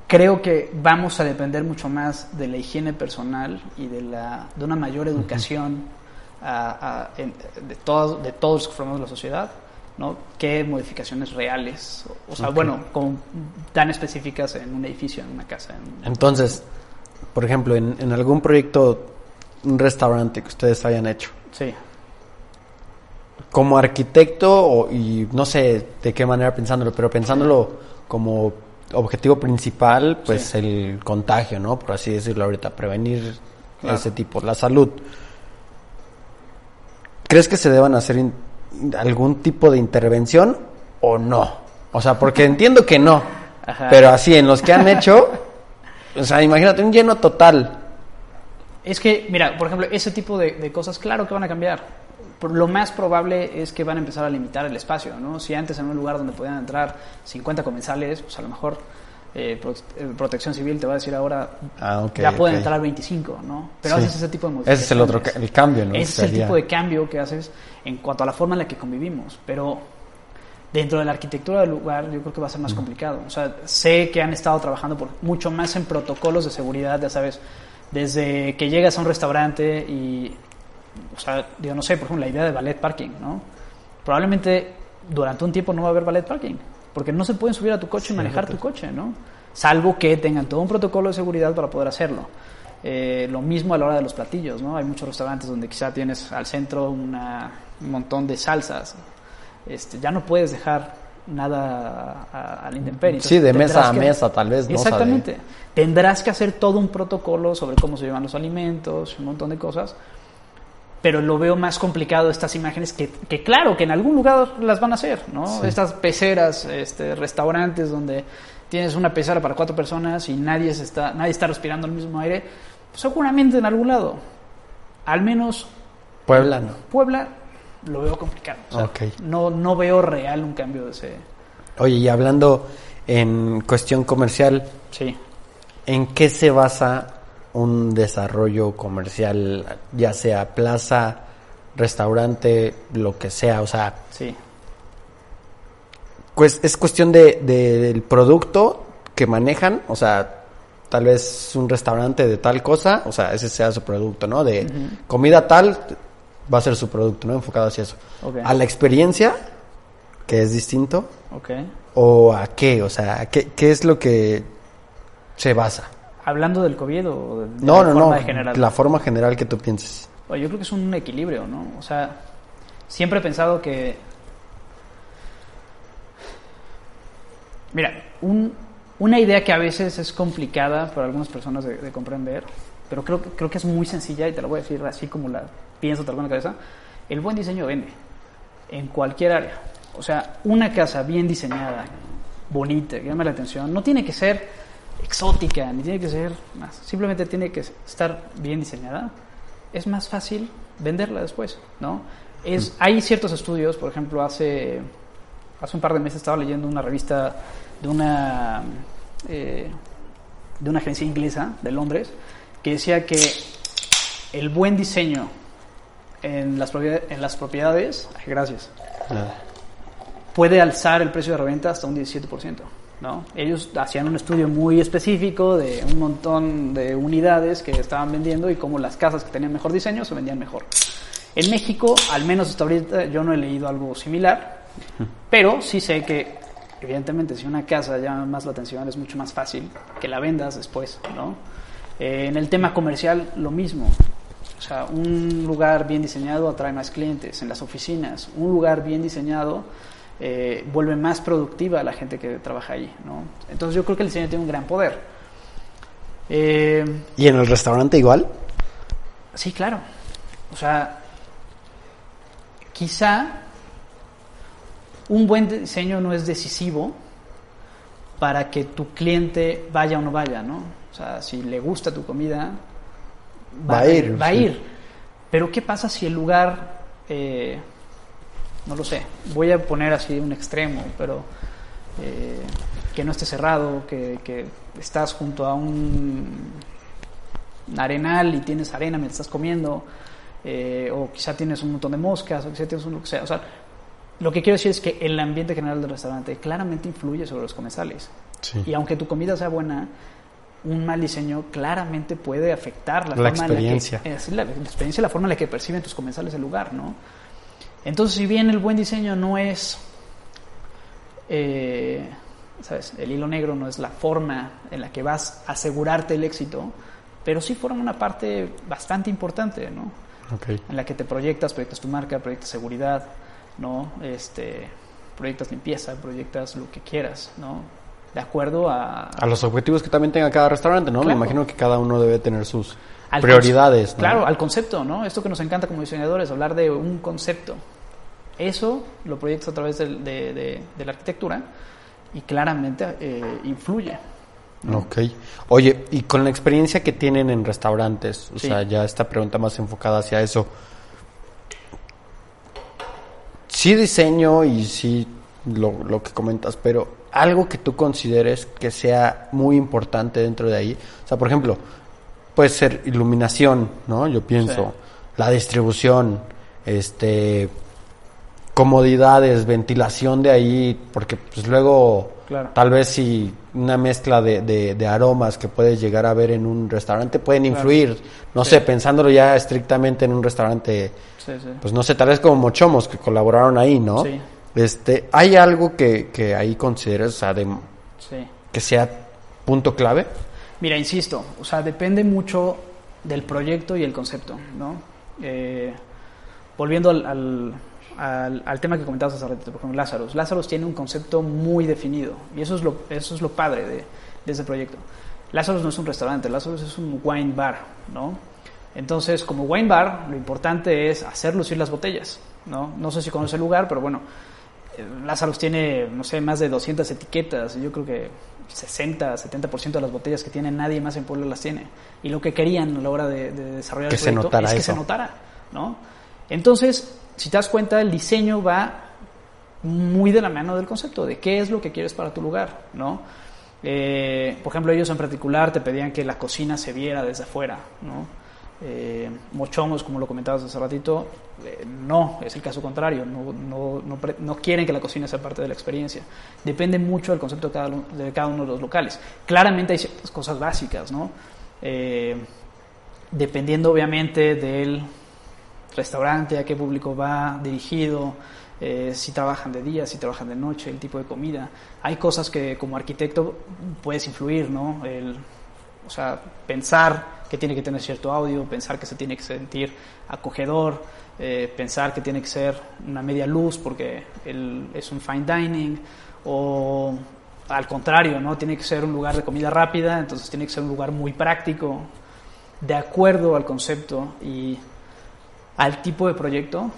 Creo que vamos a depender mucho más de la higiene personal y de, la, de una mayor educación a- a- en- de, todos, de todos los que formamos la sociedad, ¿no? Que modificaciones reales, o, o sea, bueno, como tan específicas en un edificio, en una casa. en- Entonces, por ejemplo, en, en algún proyecto, un restaurante que ustedes hayan hecho, sí, como arquitecto, o- y no sé de qué manera pensándolo, pero pensándolo como objetivo principal, pues Sí. el contagio, ¿no? Por así decirlo ahorita, prevenir Claro. ese tipo, la salud. ¿Crees que se deban hacer algún tipo de intervención o no. O sea, porque entiendo que no. Ajá. Pero así, en los que han hecho, o sea, imagínate, un lleno total. Es que, mira, por ejemplo, ese tipo de, de cosas, claro que van a cambiar. Por- Lo más probable es que van a empezar a limitar el espacio, ¿no? Si antes en un lugar donde podían entrar 50 comensales, pues a lo mejor eh, Pro- eh, Protección Civil te va a decir ahora Ah, ya pueden ok. entrar 25, ¿no? Pero Sí. haces ese tipo de Ese es el otro, modificaciones. el cambio, ¿no? Ese es el tipo de cambio que haces en cuanto a la forma en la que convivimos. Pero dentro de la arquitectura del lugar, yo creo que va a ser más complicado. O sea, sé que han estado trabajando por mucho más en protocolos de seguridad, ya sabes, desde que llegas a un restaurante y, o sea, yo no sé, por ejemplo, la idea de ballet parking, ¿no? Probablemente durante un tiempo no va a haber ballet parking, porque no se pueden subir a tu coche y manejar tu coche, ¿no? Salvo que tengan todo un protocolo de seguridad para poder hacerlo. Eh, lo mismo a la hora de los platillos, ¿no? Hay muchos restaurantes donde quizá tienes al centro una- un montón de salsas. Este, ya no puedes dejar nada a- a- al intemperie. Sí, de mesa a que- mesa, tal vez, ¿no? Exactamente. Tendrás que hacer todo un protocolo sobre cómo se llevan los alimentos, un montón de cosas. Pero lo veo más complicado estas imágenes que, que claro, que en algún lugar las van a hacer, ¿no? Sí. Estas peceras, este, restaurantes donde tienes una pecera para cuatro personas y nadie, se está, nadie está respirando el mismo aire, pues seguramente en algún lado. Al menos Puebla, no. Puebla lo veo complicado. O sea, Ok. no, no veo real un cambio de ese... Oye, y hablando en cuestión comercial, Sí. ¿en qué se basa un desarrollo comercial, ya sea plaza, restaurante, lo que sea? O sea, Sí. pues es cuestión de, de- del producto que manejan, o sea, tal vez un restaurante de tal cosa, o sea, ese sea su producto, ¿no? De comida tal, va a ser su producto, ¿no? Enfocado hacia eso. A la experiencia, que es distinto, Ok. o a qué, o sea, ¿a ¿qué, qué es lo que se basa? Hablando del COVID o de, No, la no, forma no, general. la forma general que tú pienses. Oye, Yo creo que es un equilibrio, ¿no? O sea, siempre he pensado que... Mira, un- una idea que a veces es complicada para algunas personas de, de comprender, pero creo, creo que es muy sencilla y te la voy a decir así como la pienso tal cual en la cabeza. El buen diseño vende en cualquier área. O sea, una casa bien diseñada, bonita, que llame la atención, no tiene que ser exótica, ni tiene que ser más. Simplemente tiene que estar bien diseñada. Es más fácil venderla después, ¿no? Es, hay ciertos estudios, por ejemplo, hace, hace un par de meses estaba leyendo una revista de una, eh, de una agencia inglesa de Londres que decía que el buen diseño en las, propiedades, en las propiedades, gracias, puede alzar el precio de reventa hasta un 17%. ¿No? Ellos hacían un estudio muy específico de un montón de unidades que estaban vendiendo y cómo las casas que tenían mejor diseño se vendían mejor. En México, al menos hasta ahorita, yo no he leído algo similar, pero sí sé que, evidentemente, si una casa llama más la atención, es mucho más fácil que la vendas después. ¿no? Eh, en el tema comercial, lo mismo. O sea, un lugar bien diseñado atrae más clientes. En las oficinas, un lugar bien diseñado eh, vuelve más productiva a la gente que trabaja ahí, ¿no? Entonces yo creo que el diseño tiene un gran poder. Eh, ¿Y en el restaurante igual? sí, claro. O sea, quizá un buen diseño no es decisivo para que tu cliente vaya o no vaya, ¿no? O sea, si le gusta tu comida, Va a ir, Va a sí. ir. Pero ¿qué pasa si el lugar, eh, no lo sé, voy a poner así un extremo, pero eh, que no esté cerrado, que, que estás junto a un, arenal y tienes arena mientras estás comiendo, eh, o quizá tienes un montón de moscas, o quizá tienes un lo que sea. O sea, lo que quiero decir es que el ambiente general del restaurante claramente influye sobre los comensales. Sí. Y aunque tu comida sea buena, un mal diseño claramente puede afectar la, La forma experiencia. En la, que, es la, la experiencia, la forma en la que perciben tus comensales el lugar, ¿no? Entonces, si bien el buen diseño no es, eh, ¿sabes? El hilo negro no es la forma en la que vas a asegurarte el éxito, pero sí forma una parte bastante importante, ¿no? Ok. en la que te proyectas, proyectas tu marca, proyectas seguridad, ¿no? Este, proyectas limpieza, proyectas lo que quieras, ¿no? De acuerdo a... A los objetivos que también tenga cada restaurante, ¿no? Me imagino que cada uno debe tener sus al prioridades, ¿no? Claro, al concepto, ¿no? Esto que nos encanta como diseñadores, hablar de un concepto. Eso lo proyectas a través de, de- de la arquitectura y claramente eh, influye. Ok. Oye, y con la experiencia que tienen en restaurantes, o Sí. sea, ya esta pregunta más enfocada hacia eso. Sí diseño y sí lo, lo que comentas, pero algo que tú consideres que sea muy importante dentro de ahí. O sea, por ejemplo, puede ser iluminación, ¿no? Yo pienso, Sí. la distribución, este comodidades, ventilación de ahí, porque pues luego Claro. tal vez si una mezcla de, de- de aromas que puedes llegar a ver en un restaurante pueden Claro. influir, no Sí. sé, pensándolo ya estrictamente en un restaurante, Sí, sí. pues no sé, tal vez como Mochomos que colaboraron ahí, ¿no? Sí. Este, ¿hay algo que, que ahí consideres, o sea, de- que sea punto clave? Mira, insisto, o sea, depende mucho del proyecto y el concepto, ¿no? Eh, volviendo al, al, al- al tema que comentabas hace ratito, por ejemplo, Lazarus. Lazarus tiene un concepto muy definido y eso es lo, eso es lo padre de, de ese proyecto. Lazarus no es un restaurante, Lazarus es un wine bar, ¿no? Entonces, como wine bar, lo importante es hacer lucir las botellas, ¿no? No sé si conoce el lugar, pero bueno, eh, Lazarus tiene, no sé, más de 200 etiquetas. Yo creo que 60, 70% de las botellas que tiene nadie más en Puebla las tiene. Y lo que querían a la hora de, de desarrollar Que el se proyecto notara es que eso. se notara, ¿no? Entonces, si te das cuenta, el diseño va muy de la mano del concepto de qué es lo que quieres para tu lugar, ¿no? Eh, por ejemplo, ellos en particular te pedían que la cocina se viera desde afuera, ¿no? Eh, Mochomos, como lo comentabas hace ratito, eh, no, es el caso contrario, no, no, no, quieren que la cocina sea parte de la experiencia. Depende mucho del concepto de cada, uno- de cada uno de los locales. Claramente hay ciertas cosas básicas, ¿no? Dependiendo obviamente del restaurante, a qué público va dirigido, eh, si trabajan de día, si trabajan de noche, el tipo de comida. Hay cosas que como arquitecto puedes influir, ¿no? El, o sea, pensar que tiene que tener cierto audio, pensar que se tiene que sentir acogedor, eh, pensar que tiene que ser una media luz porque el- es un fine dining, o al contrario, ¿no? Tiene que ser un lugar de comida rápida, entonces tiene que ser un lugar muy práctico, de acuerdo al concepto y al tipo de proyecto,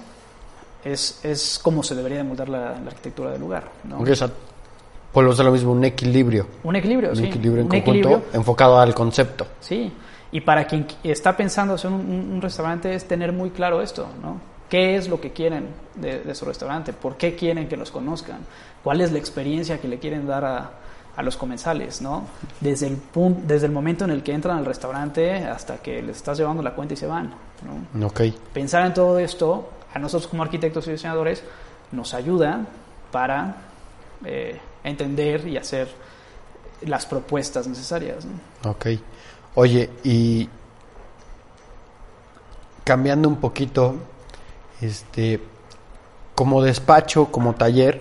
es, es como se debería de moldar la, la arquitectura del lugar. ¿no? Ok, o sea, volvemos a lo mismo, un equilibrio. Un equilibrio, Un sí. equilibrio en Un conjunto equilibrio, enfocado al concepto. sí. Y para quien qu- está pensando hacer un, un- restaurante es tener muy claro esto, ¿no? ¿Qué es lo que quieren de, de su restaurante? ¿Por qué quieren que los conozcan? ¿Cuál es la experiencia que le quieren dar a, a los comensales, ¿no? Desde el, pun- desde el momento en el que entran al restaurante hasta que les estás llevando la cuenta y se van, ¿no? Pensar en todo esto, a nosotros como arquitectos y diseñadores, nos ayuda para eh, entender y hacer las propuestas necesarias. ¿no? Ok. Oye, y cambiando un poquito, este, como despacho, como taller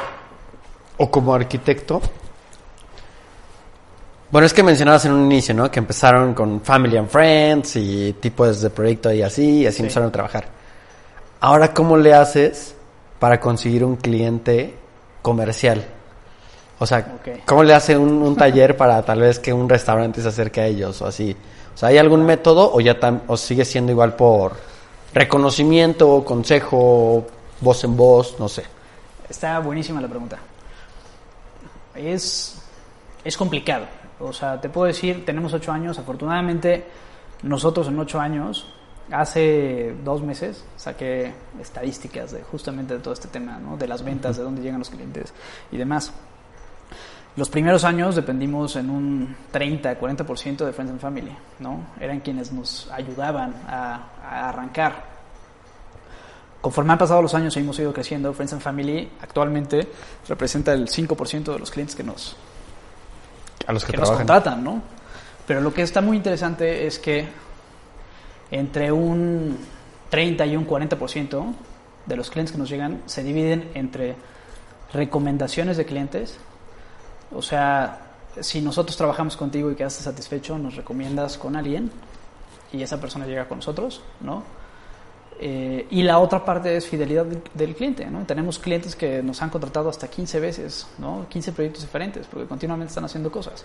o como arquitecto. Bueno, es que mencionabas en un inicio, ¿no? Que empezaron con Family and Friends y tipos de proyecto y así, y así Sí. empezaron a trabajar. Ahora, ¿cómo le haces para conseguir un cliente comercial? O sea. ¿cómo le hace un, un taller para tal vez que un restaurante se acerque a ellos o así? O sea, ¿hay algún método o ya tam- o sigue siendo igual por reconocimiento, consejo, voz en voz, no sé? Está buenísima la pregunta. Es, es complicado. O sea, te puedo decir, tenemos ocho años. Afortunadamente, nosotros en ocho años, hace dos meses, saqué estadísticas de justamente de todo este tema, ¿no? de las ventas, de dónde llegan los clientes y demás. Los primeros años dependimos en un 30, 40% de Friends and Family, ¿no? Eran quienes nos ayudaban a, arrancar. Conforme han pasado los años hemos ido creciendo, Friends and Family actualmente representa el 5% de los clientes que nos, A los que, que nos contratan, ¿no? Pero lo que está muy interesante es que entre un 30 y un 40% de los clientes que nos llegan se dividen entre recomendaciones de clientes, o sea, si nosotros trabajamos contigo y quedaste satisfecho, nos recomiendas con alguien y esa persona llega con nosotros, ¿no? Eh, y la otra parte es fidelidad del, cliente, ¿no? Tenemos clientes que nos han contratado hasta 15 veces, ¿no? 15 proyectos diferentes, porque continuamente están haciendo cosas.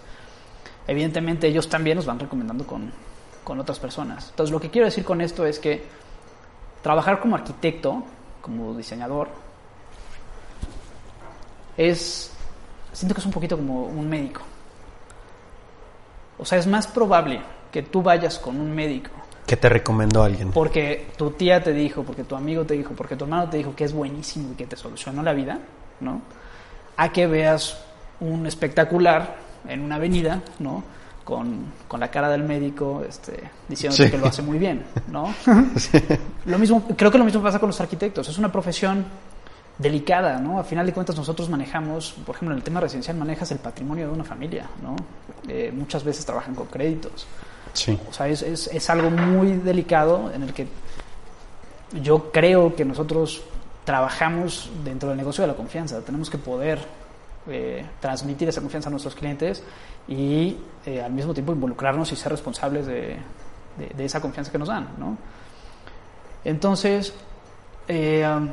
Evidentemente ellos también nos van recomendando con, con otras personas. Entonces lo que quiero decir con esto es que trabajar como arquitecto, como diseñador, es, siento que es un poquito como un médico. O sea, es más probable que tú vayas con un médico ¿Qué te recomendó alguien? porque tu tía te dijo, porque tu amigo te dijo, porque tu hermano te dijo que es buenísimo y que te solucionó la vida, ¿no? A que veas un espectacular en una avenida, ¿no? Con, con la cara del médico este, diciéndote Sí. que lo hace muy bien, ¿no? Lo mismo, creo que lo mismo pasa con los arquitectos. Es una profesión delicada, ¿no? A final de cuentas nosotros manejamos, por ejemplo, en el tema residencial manejas el patrimonio de una familia, ¿no? Eh, muchas veces trabajan con créditos. Sí. O sea, es, es, algo muy delicado en el que yo creo que nosotros trabajamos dentro del negocio de la confianza. Tenemos que poder eh, transmitir esa confianza a nuestros clientes y eh, al mismo tiempo involucrarnos y ser responsables de, de- de esa confianza que nos dan, ¿no? Entonces, eh, um,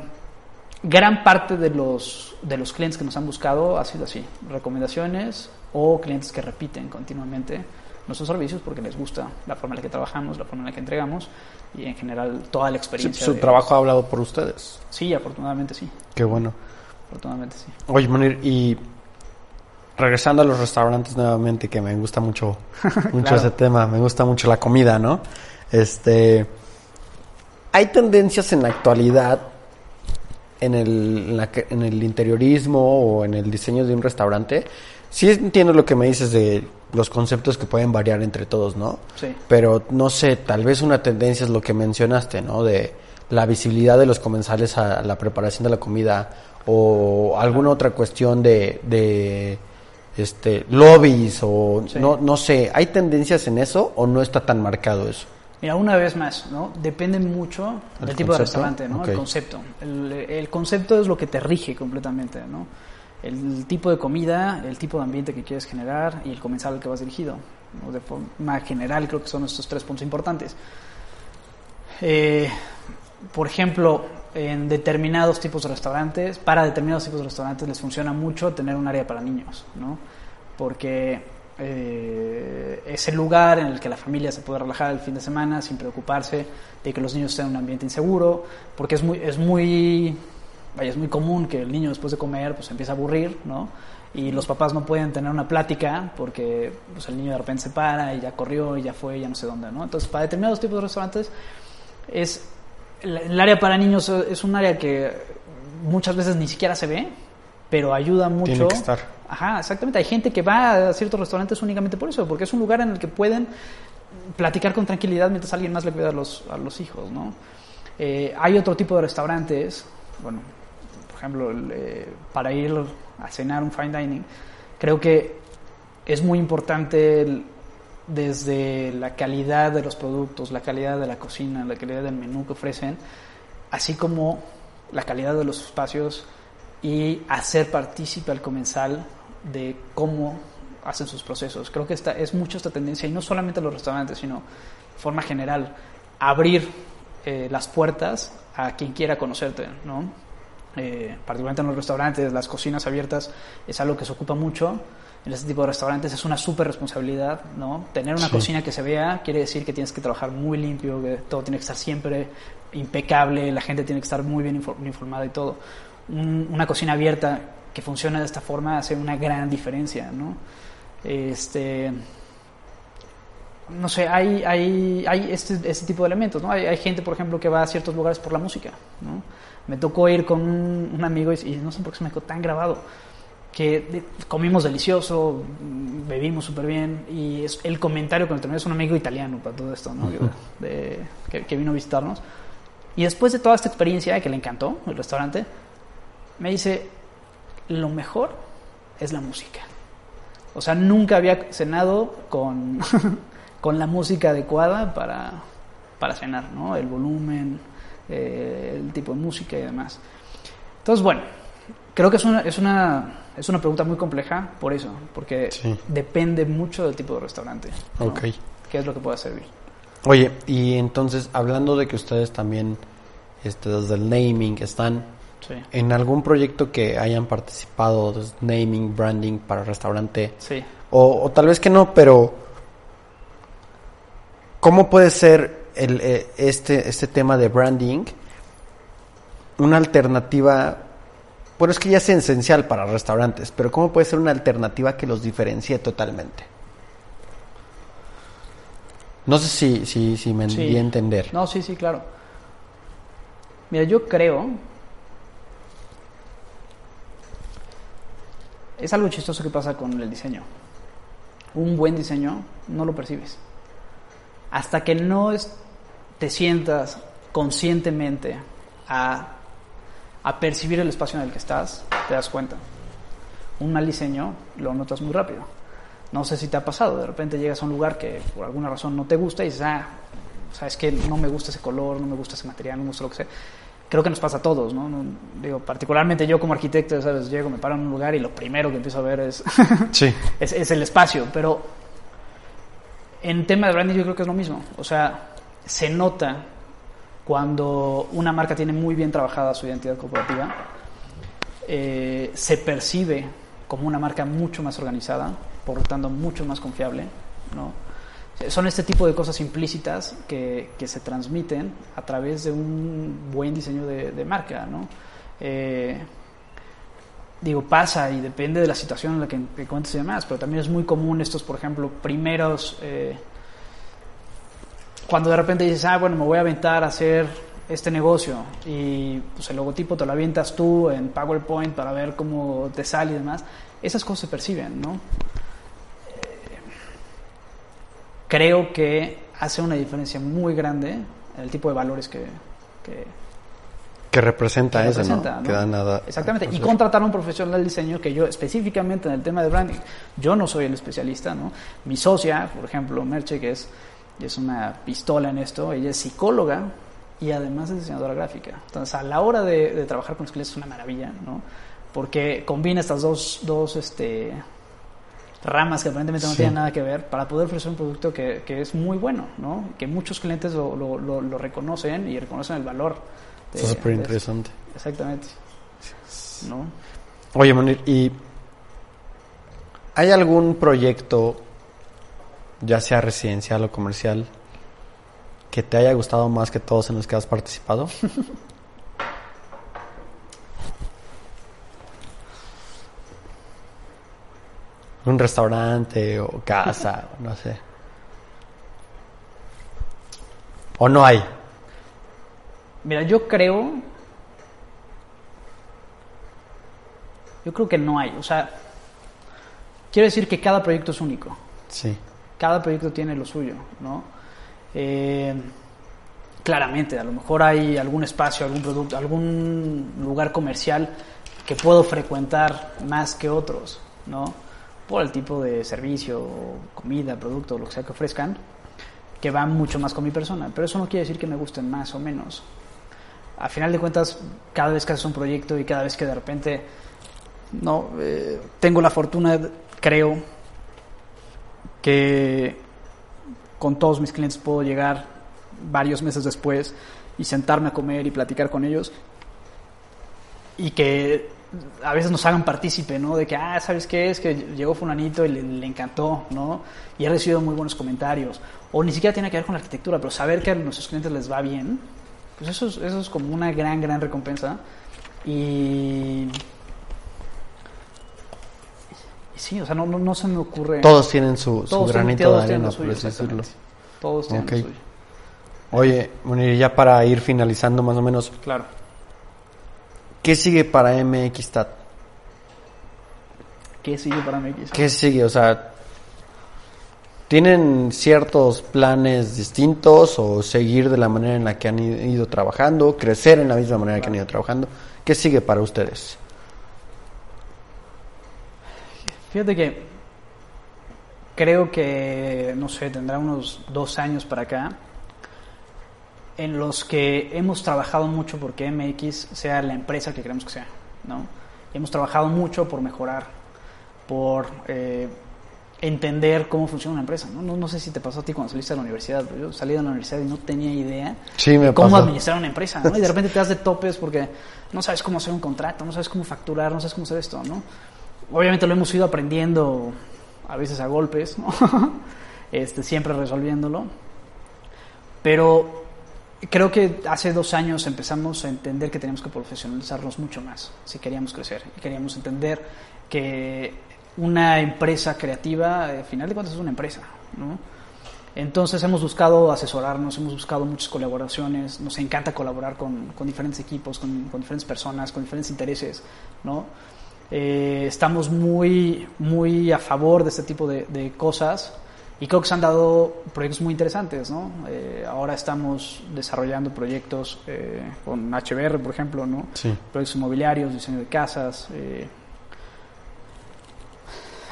gran parte de los, de los clientes que nos han buscado ha sido así, recomendaciones o clientes que repiten continuamente nuestros servicios porque les gusta la forma en la que trabajamos, la forma en la que entregamos y en general toda la Sí, experiencia. su de- trabajo ha hablado por ustedes. Sí, afortunadamente sí, Qué bueno. afortunadamente sí. Oye, Monir, y regresando a los restaurantes nuevamente, que me gusta mucho, mucho Claro. ese tema, me gusta mucho la comida, ¿no? Este, hay tendencias en la actualidad en el, en, la que- en el interiorismo o en el diseño de un restaurante. Sí entiendo lo que me dices de los conceptos que pueden variar entre todos, ¿no? Sí. Pero no sé, tal vez una tendencia es lo que mencionaste, ¿no? De la visibilidad de los comensales a la preparación de la comida o alguna otra cuestión de, de este lobbies o Sí. no no sé, ¿hay tendencias en eso o no está tan marcado eso? Mira, una vez más, ¿no? Depende mucho ¿El del tipo de restaurante, ¿no? El concepto. El, el concepto es lo que te rige completamente, ¿no? El tipo de comida, el tipo de ambiente que quieres generar y el comensal al que vas dirigido. ¿no? De forma general, creo que son estos tres puntos importantes. Eh, por ejemplo, en determinados tipos de restaurantes, para determinados tipos de restaurantes les funciona mucho tener un área para niños, ¿no? Porque eh, es el lugar en el que la familia se puede relajar el fin de semana sin preocuparse de que los niños estén en un ambiente inseguro, porque es muy, es muy, vaya, es muy común que el niño después de comer pues empieza a aburrir, ¿no? Y los papás no pueden tener una plática porque pues, el niño de repente se para y ya corrió y ya fue, ya no sé dónde, ¿no? Entonces, para determinados tipos de restaurantes es el área para niños es un área que muchas veces ni siquiera se ve, pero ayuda mucho. Tiene que estar. Ajá, exactamente. Hay gente que va a ciertos restaurantes únicamente por eso, porque es un lugar en el que pueden platicar con tranquilidad mientras alguien más le cuida a los, a los hijos, ¿no? Eh, hay otro tipo de restaurantes, bueno, ejemplo, el, eh, para ir a cenar un fine dining, creo que es muy importante el- desde la calidad de los productos, la calidad de la cocina, la calidad del menú que ofrecen, así como la calidad de los espacios y hacer partícipe al comensal de cómo hacen sus procesos. Creo que esta, es mucho esta tendencia, y no solamente en los restaurantes, sino de forma general, abrir eh, las puertas a quien quiera conocerte, ¿no? Eh, particularmente en los restaurantes, las cocinas abiertas es algo que se ocupa mucho. En este tipo de restaurantes es una súper responsabilidad, ¿no? Tener una Sí. cocina que se vea quiere decir que tienes que trabajar muy limpio, que todo tiene que estar siempre impecable, la gente tiene que estar muy bien infor- informada y todo. Un- una cocina abierta que funciona de esta forma hace una gran diferencia, ¿no? Este, no sé, hay, hay, hay este, este tipo de elementos, ¿no? Hay, hay gente, por ejemplo, que va a ciertos lugares por la música, ¿no? Me tocó ir con un, un amigo y, y no sé por qué se me quedó tan grabado, que de- comimos delicioso, bebimos súper bien, y es el comentario que me terminó es un amigo italiano para todo esto, ¿no? De- que, que vino a visitarnos. Y después de toda esta experiencia, que le encantó, el restaurante, me dice, lo mejor es la música. O sea, nunca había cenado con, con la música adecuada para, para cenar, ¿no? El volumen, eh, el tipo de música y demás. Entonces, bueno, creo que es una, es una, es una pregunta muy compleja por eso, porque Sí. depende mucho del tipo de restaurante. ¿no? Ok. ¿Qué es lo que pueda servir? Oye, y entonces, hablando de que ustedes también, este, desde el naming, están Sí, en algún proyecto que hayan participado, desde naming, branding para restaurante, sí. o, o tal vez que no, pero ¿cómo puede ser el, eh, este, este tema de branding una alternativa Bueno, es que ya es esencial para restaurantes, pero ¿cómo puede ser una alternativa que los diferencie totalmente? No sé si, si, si me Sí. di a entender. No, sí, sí, claro. Mira, yo creo. Es algo chistoso que pasa con el diseño. Un buen diseño no lo percibes. Hasta que no te sientas conscientemente a, a percibir el espacio en el que estás, te das cuenta. Un mal diseño lo notas muy rápido. No sé si te ha pasado, de repente llegas a un lugar que por alguna razón no te gusta y dices, ah, sabes que no me gusta ese color, no me gusta ese material, no me gusta lo que sea. Creo que nos pasa a todos, ¿no? No- digo, particularmente yo como arquitecto, ¿sabes? Llego, me paro en un lugar y lo primero que empiezo a ver es, Sí. es, es el espacio, pero en tema de branding yo creo que es lo mismo. O sea, se nota cuando una marca tiene muy bien trabajada su identidad corporativa, eh, se percibe como una marca mucho más organizada, por lo tanto mucho más confiable, ¿no? Son este tipo de cosas implícitas que, que se transmiten a través de un buen diseño de, de marca, ¿no? Eh, digo, pasa y depende de la situación en la que, que cuentes y demás, pero también es muy común estos, por ejemplo, primeros, eh, cuando de repente dices, ah, bueno, me voy a aventar a hacer este negocio y pues el logotipo te lo avientas tú en PowerPoint para ver cómo te sale y demás, esas cosas se perciben, ¿no? Creo que hace una diferencia muy grande el tipo de valores que, Que representa que eso, representa, ¿no? ¿no? Que da nada. Exactamente. Y contratar a un profesional del diseño que yo específicamente en el tema de branding, yo no soy el especialista, ¿no? Mi socia, por ejemplo, Merche, que es, es una pistola en esto, ella es psicóloga y además es diseñadora gráfica. Entonces, a la hora de, de trabajar con los clientes es una maravilla, ¿no? Porque combina estas dos, dos este, ramas que aparentemente no Sí. tienen nada que ver para poder ofrecer un producto que, que es muy bueno, ¿no? Que muchos clientes lo, lo, lo- lo reconocen y reconocen el valor. Está súper interesante. Exactamente. ¿No? Oye, Monir, ¿y hay algún proyecto, ya sea residencial o comercial, que te haya gustado más que todos en los que has participado? Un restaurante o casa, no sé. ¿O no hay? Mira, yo creo. Yo creo que no hay. O sea, quiero decir que cada proyecto es único. Sí. Cada proyecto tiene lo suyo, ¿no? Eh, claramente, a lo mejor hay algún espacio, algún producto, algún lugar comercial que puedo frecuentar más que otros, ¿no? Por el tipo de servicio, comida, producto, lo que sea que ofrezcan, que van mucho más con mi persona. Pero eso no quiere decir que me gusten más o menos. A final de cuentas, cada vez que haces un proyecto y cada vez que de repente no Eh, tengo la fortuna, creo, que con todos mis clientes puedo llegar varios meses después y sentarme a comer y platicar con ellos y que a veces nos hagan partícipe, ¿no? De que, ah, ¿sabes qué? Es que llegó fulanito y le, le encantó, ¿no? Y ha recibido muy buenos comentarios. O ni siquiera tiene que ver con la arquitectura, pero saber que a nuestros clientes les va bien, pues eso es, eso es como una gran, gran recompensa. Y... y sí, o sea, no, no, no se me ocurre... Todos tienen su, su Todos granito de arena, por así decirlo. Todos tienen Ok. lo suyo. Oye, Munir, ya para ir finalizando más o menos, Claro. ¿qué sigue para MXTAT? ¿Qué sigue para MX? ¿Qué sigue? O sea, ¿tienen ciertos planes distintos o seguir de la manera en la que han ido trabajando, crecer en la misma manera que han ido trabajando? ¿Qué sigue para ustedes? Fíjate que creo que, no sé, tendrá unos dos años para acá, en los que hemos trabajado mucho porque MX sea la empresa que queremos que sea, ¿no? Hemos trabajado mucho por mejorar, por eh, entender cómo funciona una empresa, ¿no? ¿no? No sé si te pasó a ti cuando saliste de la universidad, pero yo salí de la universidad y no tenía idea Sí, me de cómo pasó. administrar una empresa, ¿no? Y de repente te das de topes porque no sabes cómo hacer un contrato, no sabes cómo facturar, no sabes cómo hacer esto, ¿no? Obviamente lo hemos ido aprendiendo a veces a golpes, ¿no? este, siempre resolviéndolo. Pero creo que hace dos años empezamos a entender que teníamos que profesionalizarnos mucho más si queríamos crecer y queríamos entender que una empresa creativa, al final de cuentas, es una empresa, ¿no? Entonces hemos buscado asesorarnos, hemos buscado muchas colaboraciones, nos encanta colaborar con, con diferentes equipos, con, con, diferentes personas, con diferentes intereses, ¿no? Eh, estamos muy, muy a favor de este tipo de, de, cosas y creo que se han dado proyectos muy interesantes, ¿no? Eh, ahora estamos desarrollando proyectos eh, con HBR, por ejemplo, ¿no? Sí. Proyectos inmobiliarios, diseño de casas,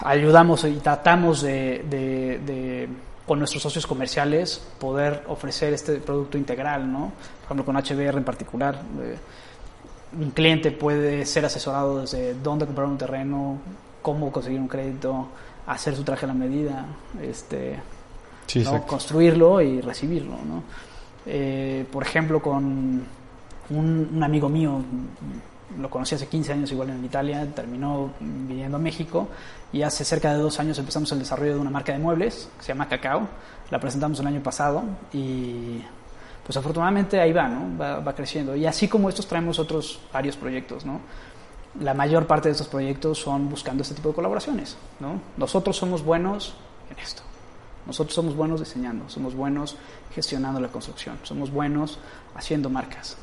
ayudamos y tratamos de, de, de, con nuestros socios comerciales poder ofrecer este producto integral, ¿no? Por ejemplo, con HBR en particular. Eh, un cliente puede ser asesorado desde dónde comprar un terreno, cómo conseguir un crédito, hacer su traje a la medida, este, Sí, ¿no? exacto. construirlo y recibirlo. ¿no? Eh, por ejemplo, con un, un amigo mío, lo conocí hace 15 años igual en Italia, terminó viniendo a México y hace cerca de dos años empezamos el desarrollo de una marca de muebles que se llama Cacao. La presentamos el año pasado y pues afortunadamente ahí va, ¿no? Va, va creciendo. Y así como estos traemos otros varios proyectos, ¿no? La mayor parte de estos proyectos son buscando este tipo de colaboraciones, ¿no? Nosotros somos buenos en esto. Nosotros somos buenos diseñando, somos buenos gestionando la construcción, somos buenos haciendo marcas.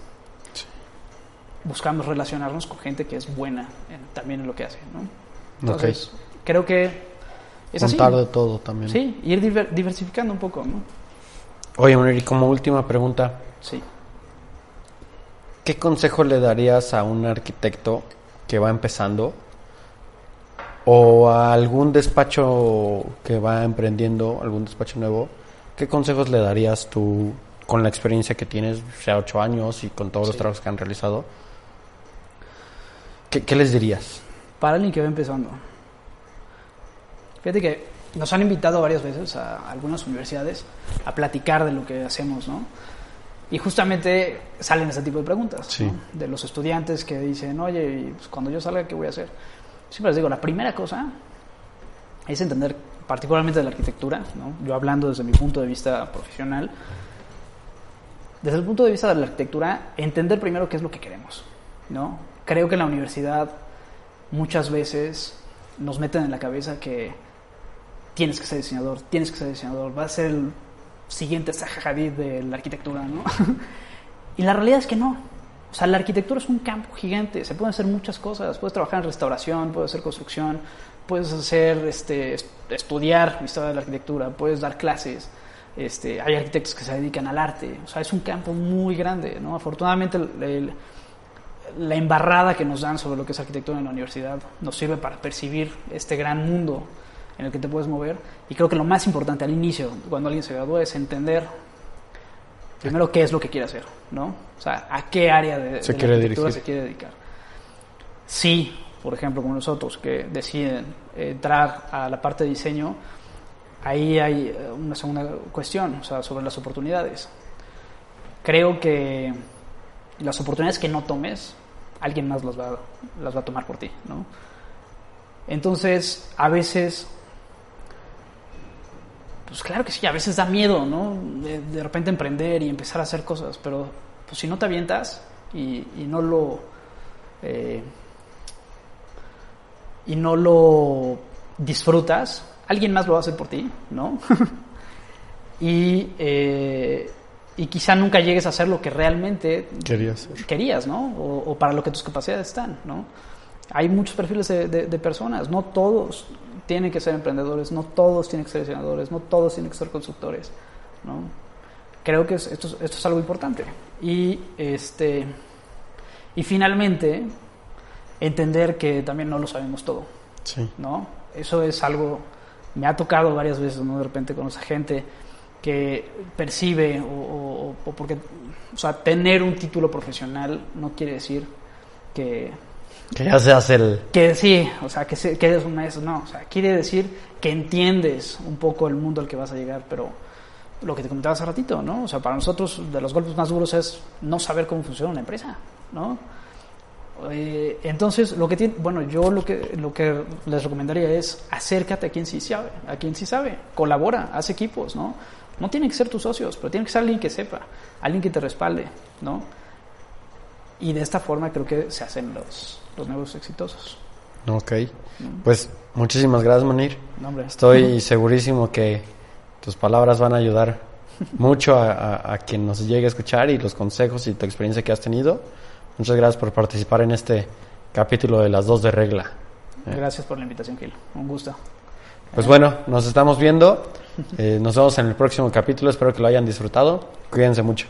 Buscamos relacionarnos con gente que es buena en- también en lo que hace, ¿no? Entonces, creo que es así. Contar de todo también. Sí, ir diver- diversificando un poco, ¿no? Oye, Manuel, y como última pregunta, Sí. ¿qué consejo le darías a un arquitecto que va empezando o a algún despacho que va emprendiendo, algún despacho nuevo? ¿Qué consejos le darías tú con la experiencia que tienes, sea ocho años y con todos los trabajos que han realizado? ¿Qué, qué les dirías? Para alguien que va empezando. Fíjate que nos han invitado varias veces a algunas universidades a platicar de lo que hacemos, ¿no? Y justamente salen ese tipo de preguntas, Sí. ¿no? De los estudiantes que dicen, oye, pues, cuando yo salga, ¿qué voy a hacer? Siempre les digo, la primera cosa es entender, particularmente de la arquitectura, ¿no? Yo hablando desde mi punto de vista profesional, desde el punto de vista de la arquitectura, entender primero qué es lo que queremos, ¿no? Creo que en la universidad muchas veces nos meten en la cabeza que tienes que ser diseñador, tienes que ser diseñador, va a ser el siguiente Zaha Hadid de la arquitectura, ¿no? y la realidad es que no. O sea, la arquitectura es un campo gigante, se pueden hacer muchas cosas, puedes trabajar en restauración, puedes hacer construcción, puedes hacer, este, est- estudiar historia de la arquitectura, puedes dar clases, este, hay arquitectos que se dedican al arte, o sea, es un campo muy grande, ¿no? Afortunadamente la embarrada que nos dan sobre lo que es arquitectura en la universidad nos sirve para percibir este gran mundo en el que te puedes mover. Y creo que lo más importante al inicio, cuando alguien se gradúa, es entender primero qué es lo que quiere hacer, ¿no? O sea, a qué área de, Se de quiere la arquitectura se quiere dedicar. Sí, por ejemplo, como nosotros que deciden entrar a la parte de diseño, ahí hay eh, una segunda cuestión, o sea, sobre las oportunidades. Creo que las oportunidades que no tomes, alguien más las va, las va a tomar por ti, ¿no? Entonces, a veces, pues claro que sí, a veces da miedo, ¿no? De, de repente emprender y empezar a hacer cosas, pero pues si no te avientas y, y no lo... eh, y no lo disfrutas, alguien más lo va a hacer por ti, ¿no? y, eh, y quizá nunca llegues a hacer lo que realmente querías, ¿no? O, o para lo que tus capacidades están, ¿no? Hay muchos perfiles de, de- de personas, no todos tienen que ser emprendedores, no todos tienen que ser diseñadores, no todos tienen que ser constructores, ¿no? Creo que es- esto, es- esto es algo importante. Y, este, y finalmente, entender que también no lo sabemos todo. Sí. ¿no? Eso es algo, me ha tocado varias veces, ¿no? De repente con esa gente que percibe o, o- o porque, o sea, tener un título profesional no quiere decir que, Que ya seas el... que sí, o sea, que, se- que eres un maestro, no, o sea, quiere decir que entiendes un poco el mundo al que vas a llegar, pero lo que te comentaba hace ratito, ¿no? O sea, para nosotros de los golpes más duros es no saber cómo funciona una empresa, ¿no? Eh, entonces, lo que tiene, bueno, yo lo que, lo que les recomendaría es acércate a quien sí sabe, a quien sí sabe, colabora, haz equipos, ¿no? No tienen que ser tus socios, pero tiene que ser alguien que sepa, alguien que te respalde, ¿no? Y de esta forma creo que se hacen los, los negocios exitosos. Ok. Pues muchísimas gracias, Manir. No, hombre. Estoy segurísimo que tus palabras van a ayudar mucho a, a- a quien nos llegue a escuchar y los consejos y tu experiencia que has tenido. Muchas gracias por participar en este capítulo de las dos de regla. Gracias por la invitación, Gil. Un gusto. Pues bueno, nos estamos viendo. Eh, nos vemos en el próximo capítulo. Espero que lo hayan disfrutado. Cuídense mucho.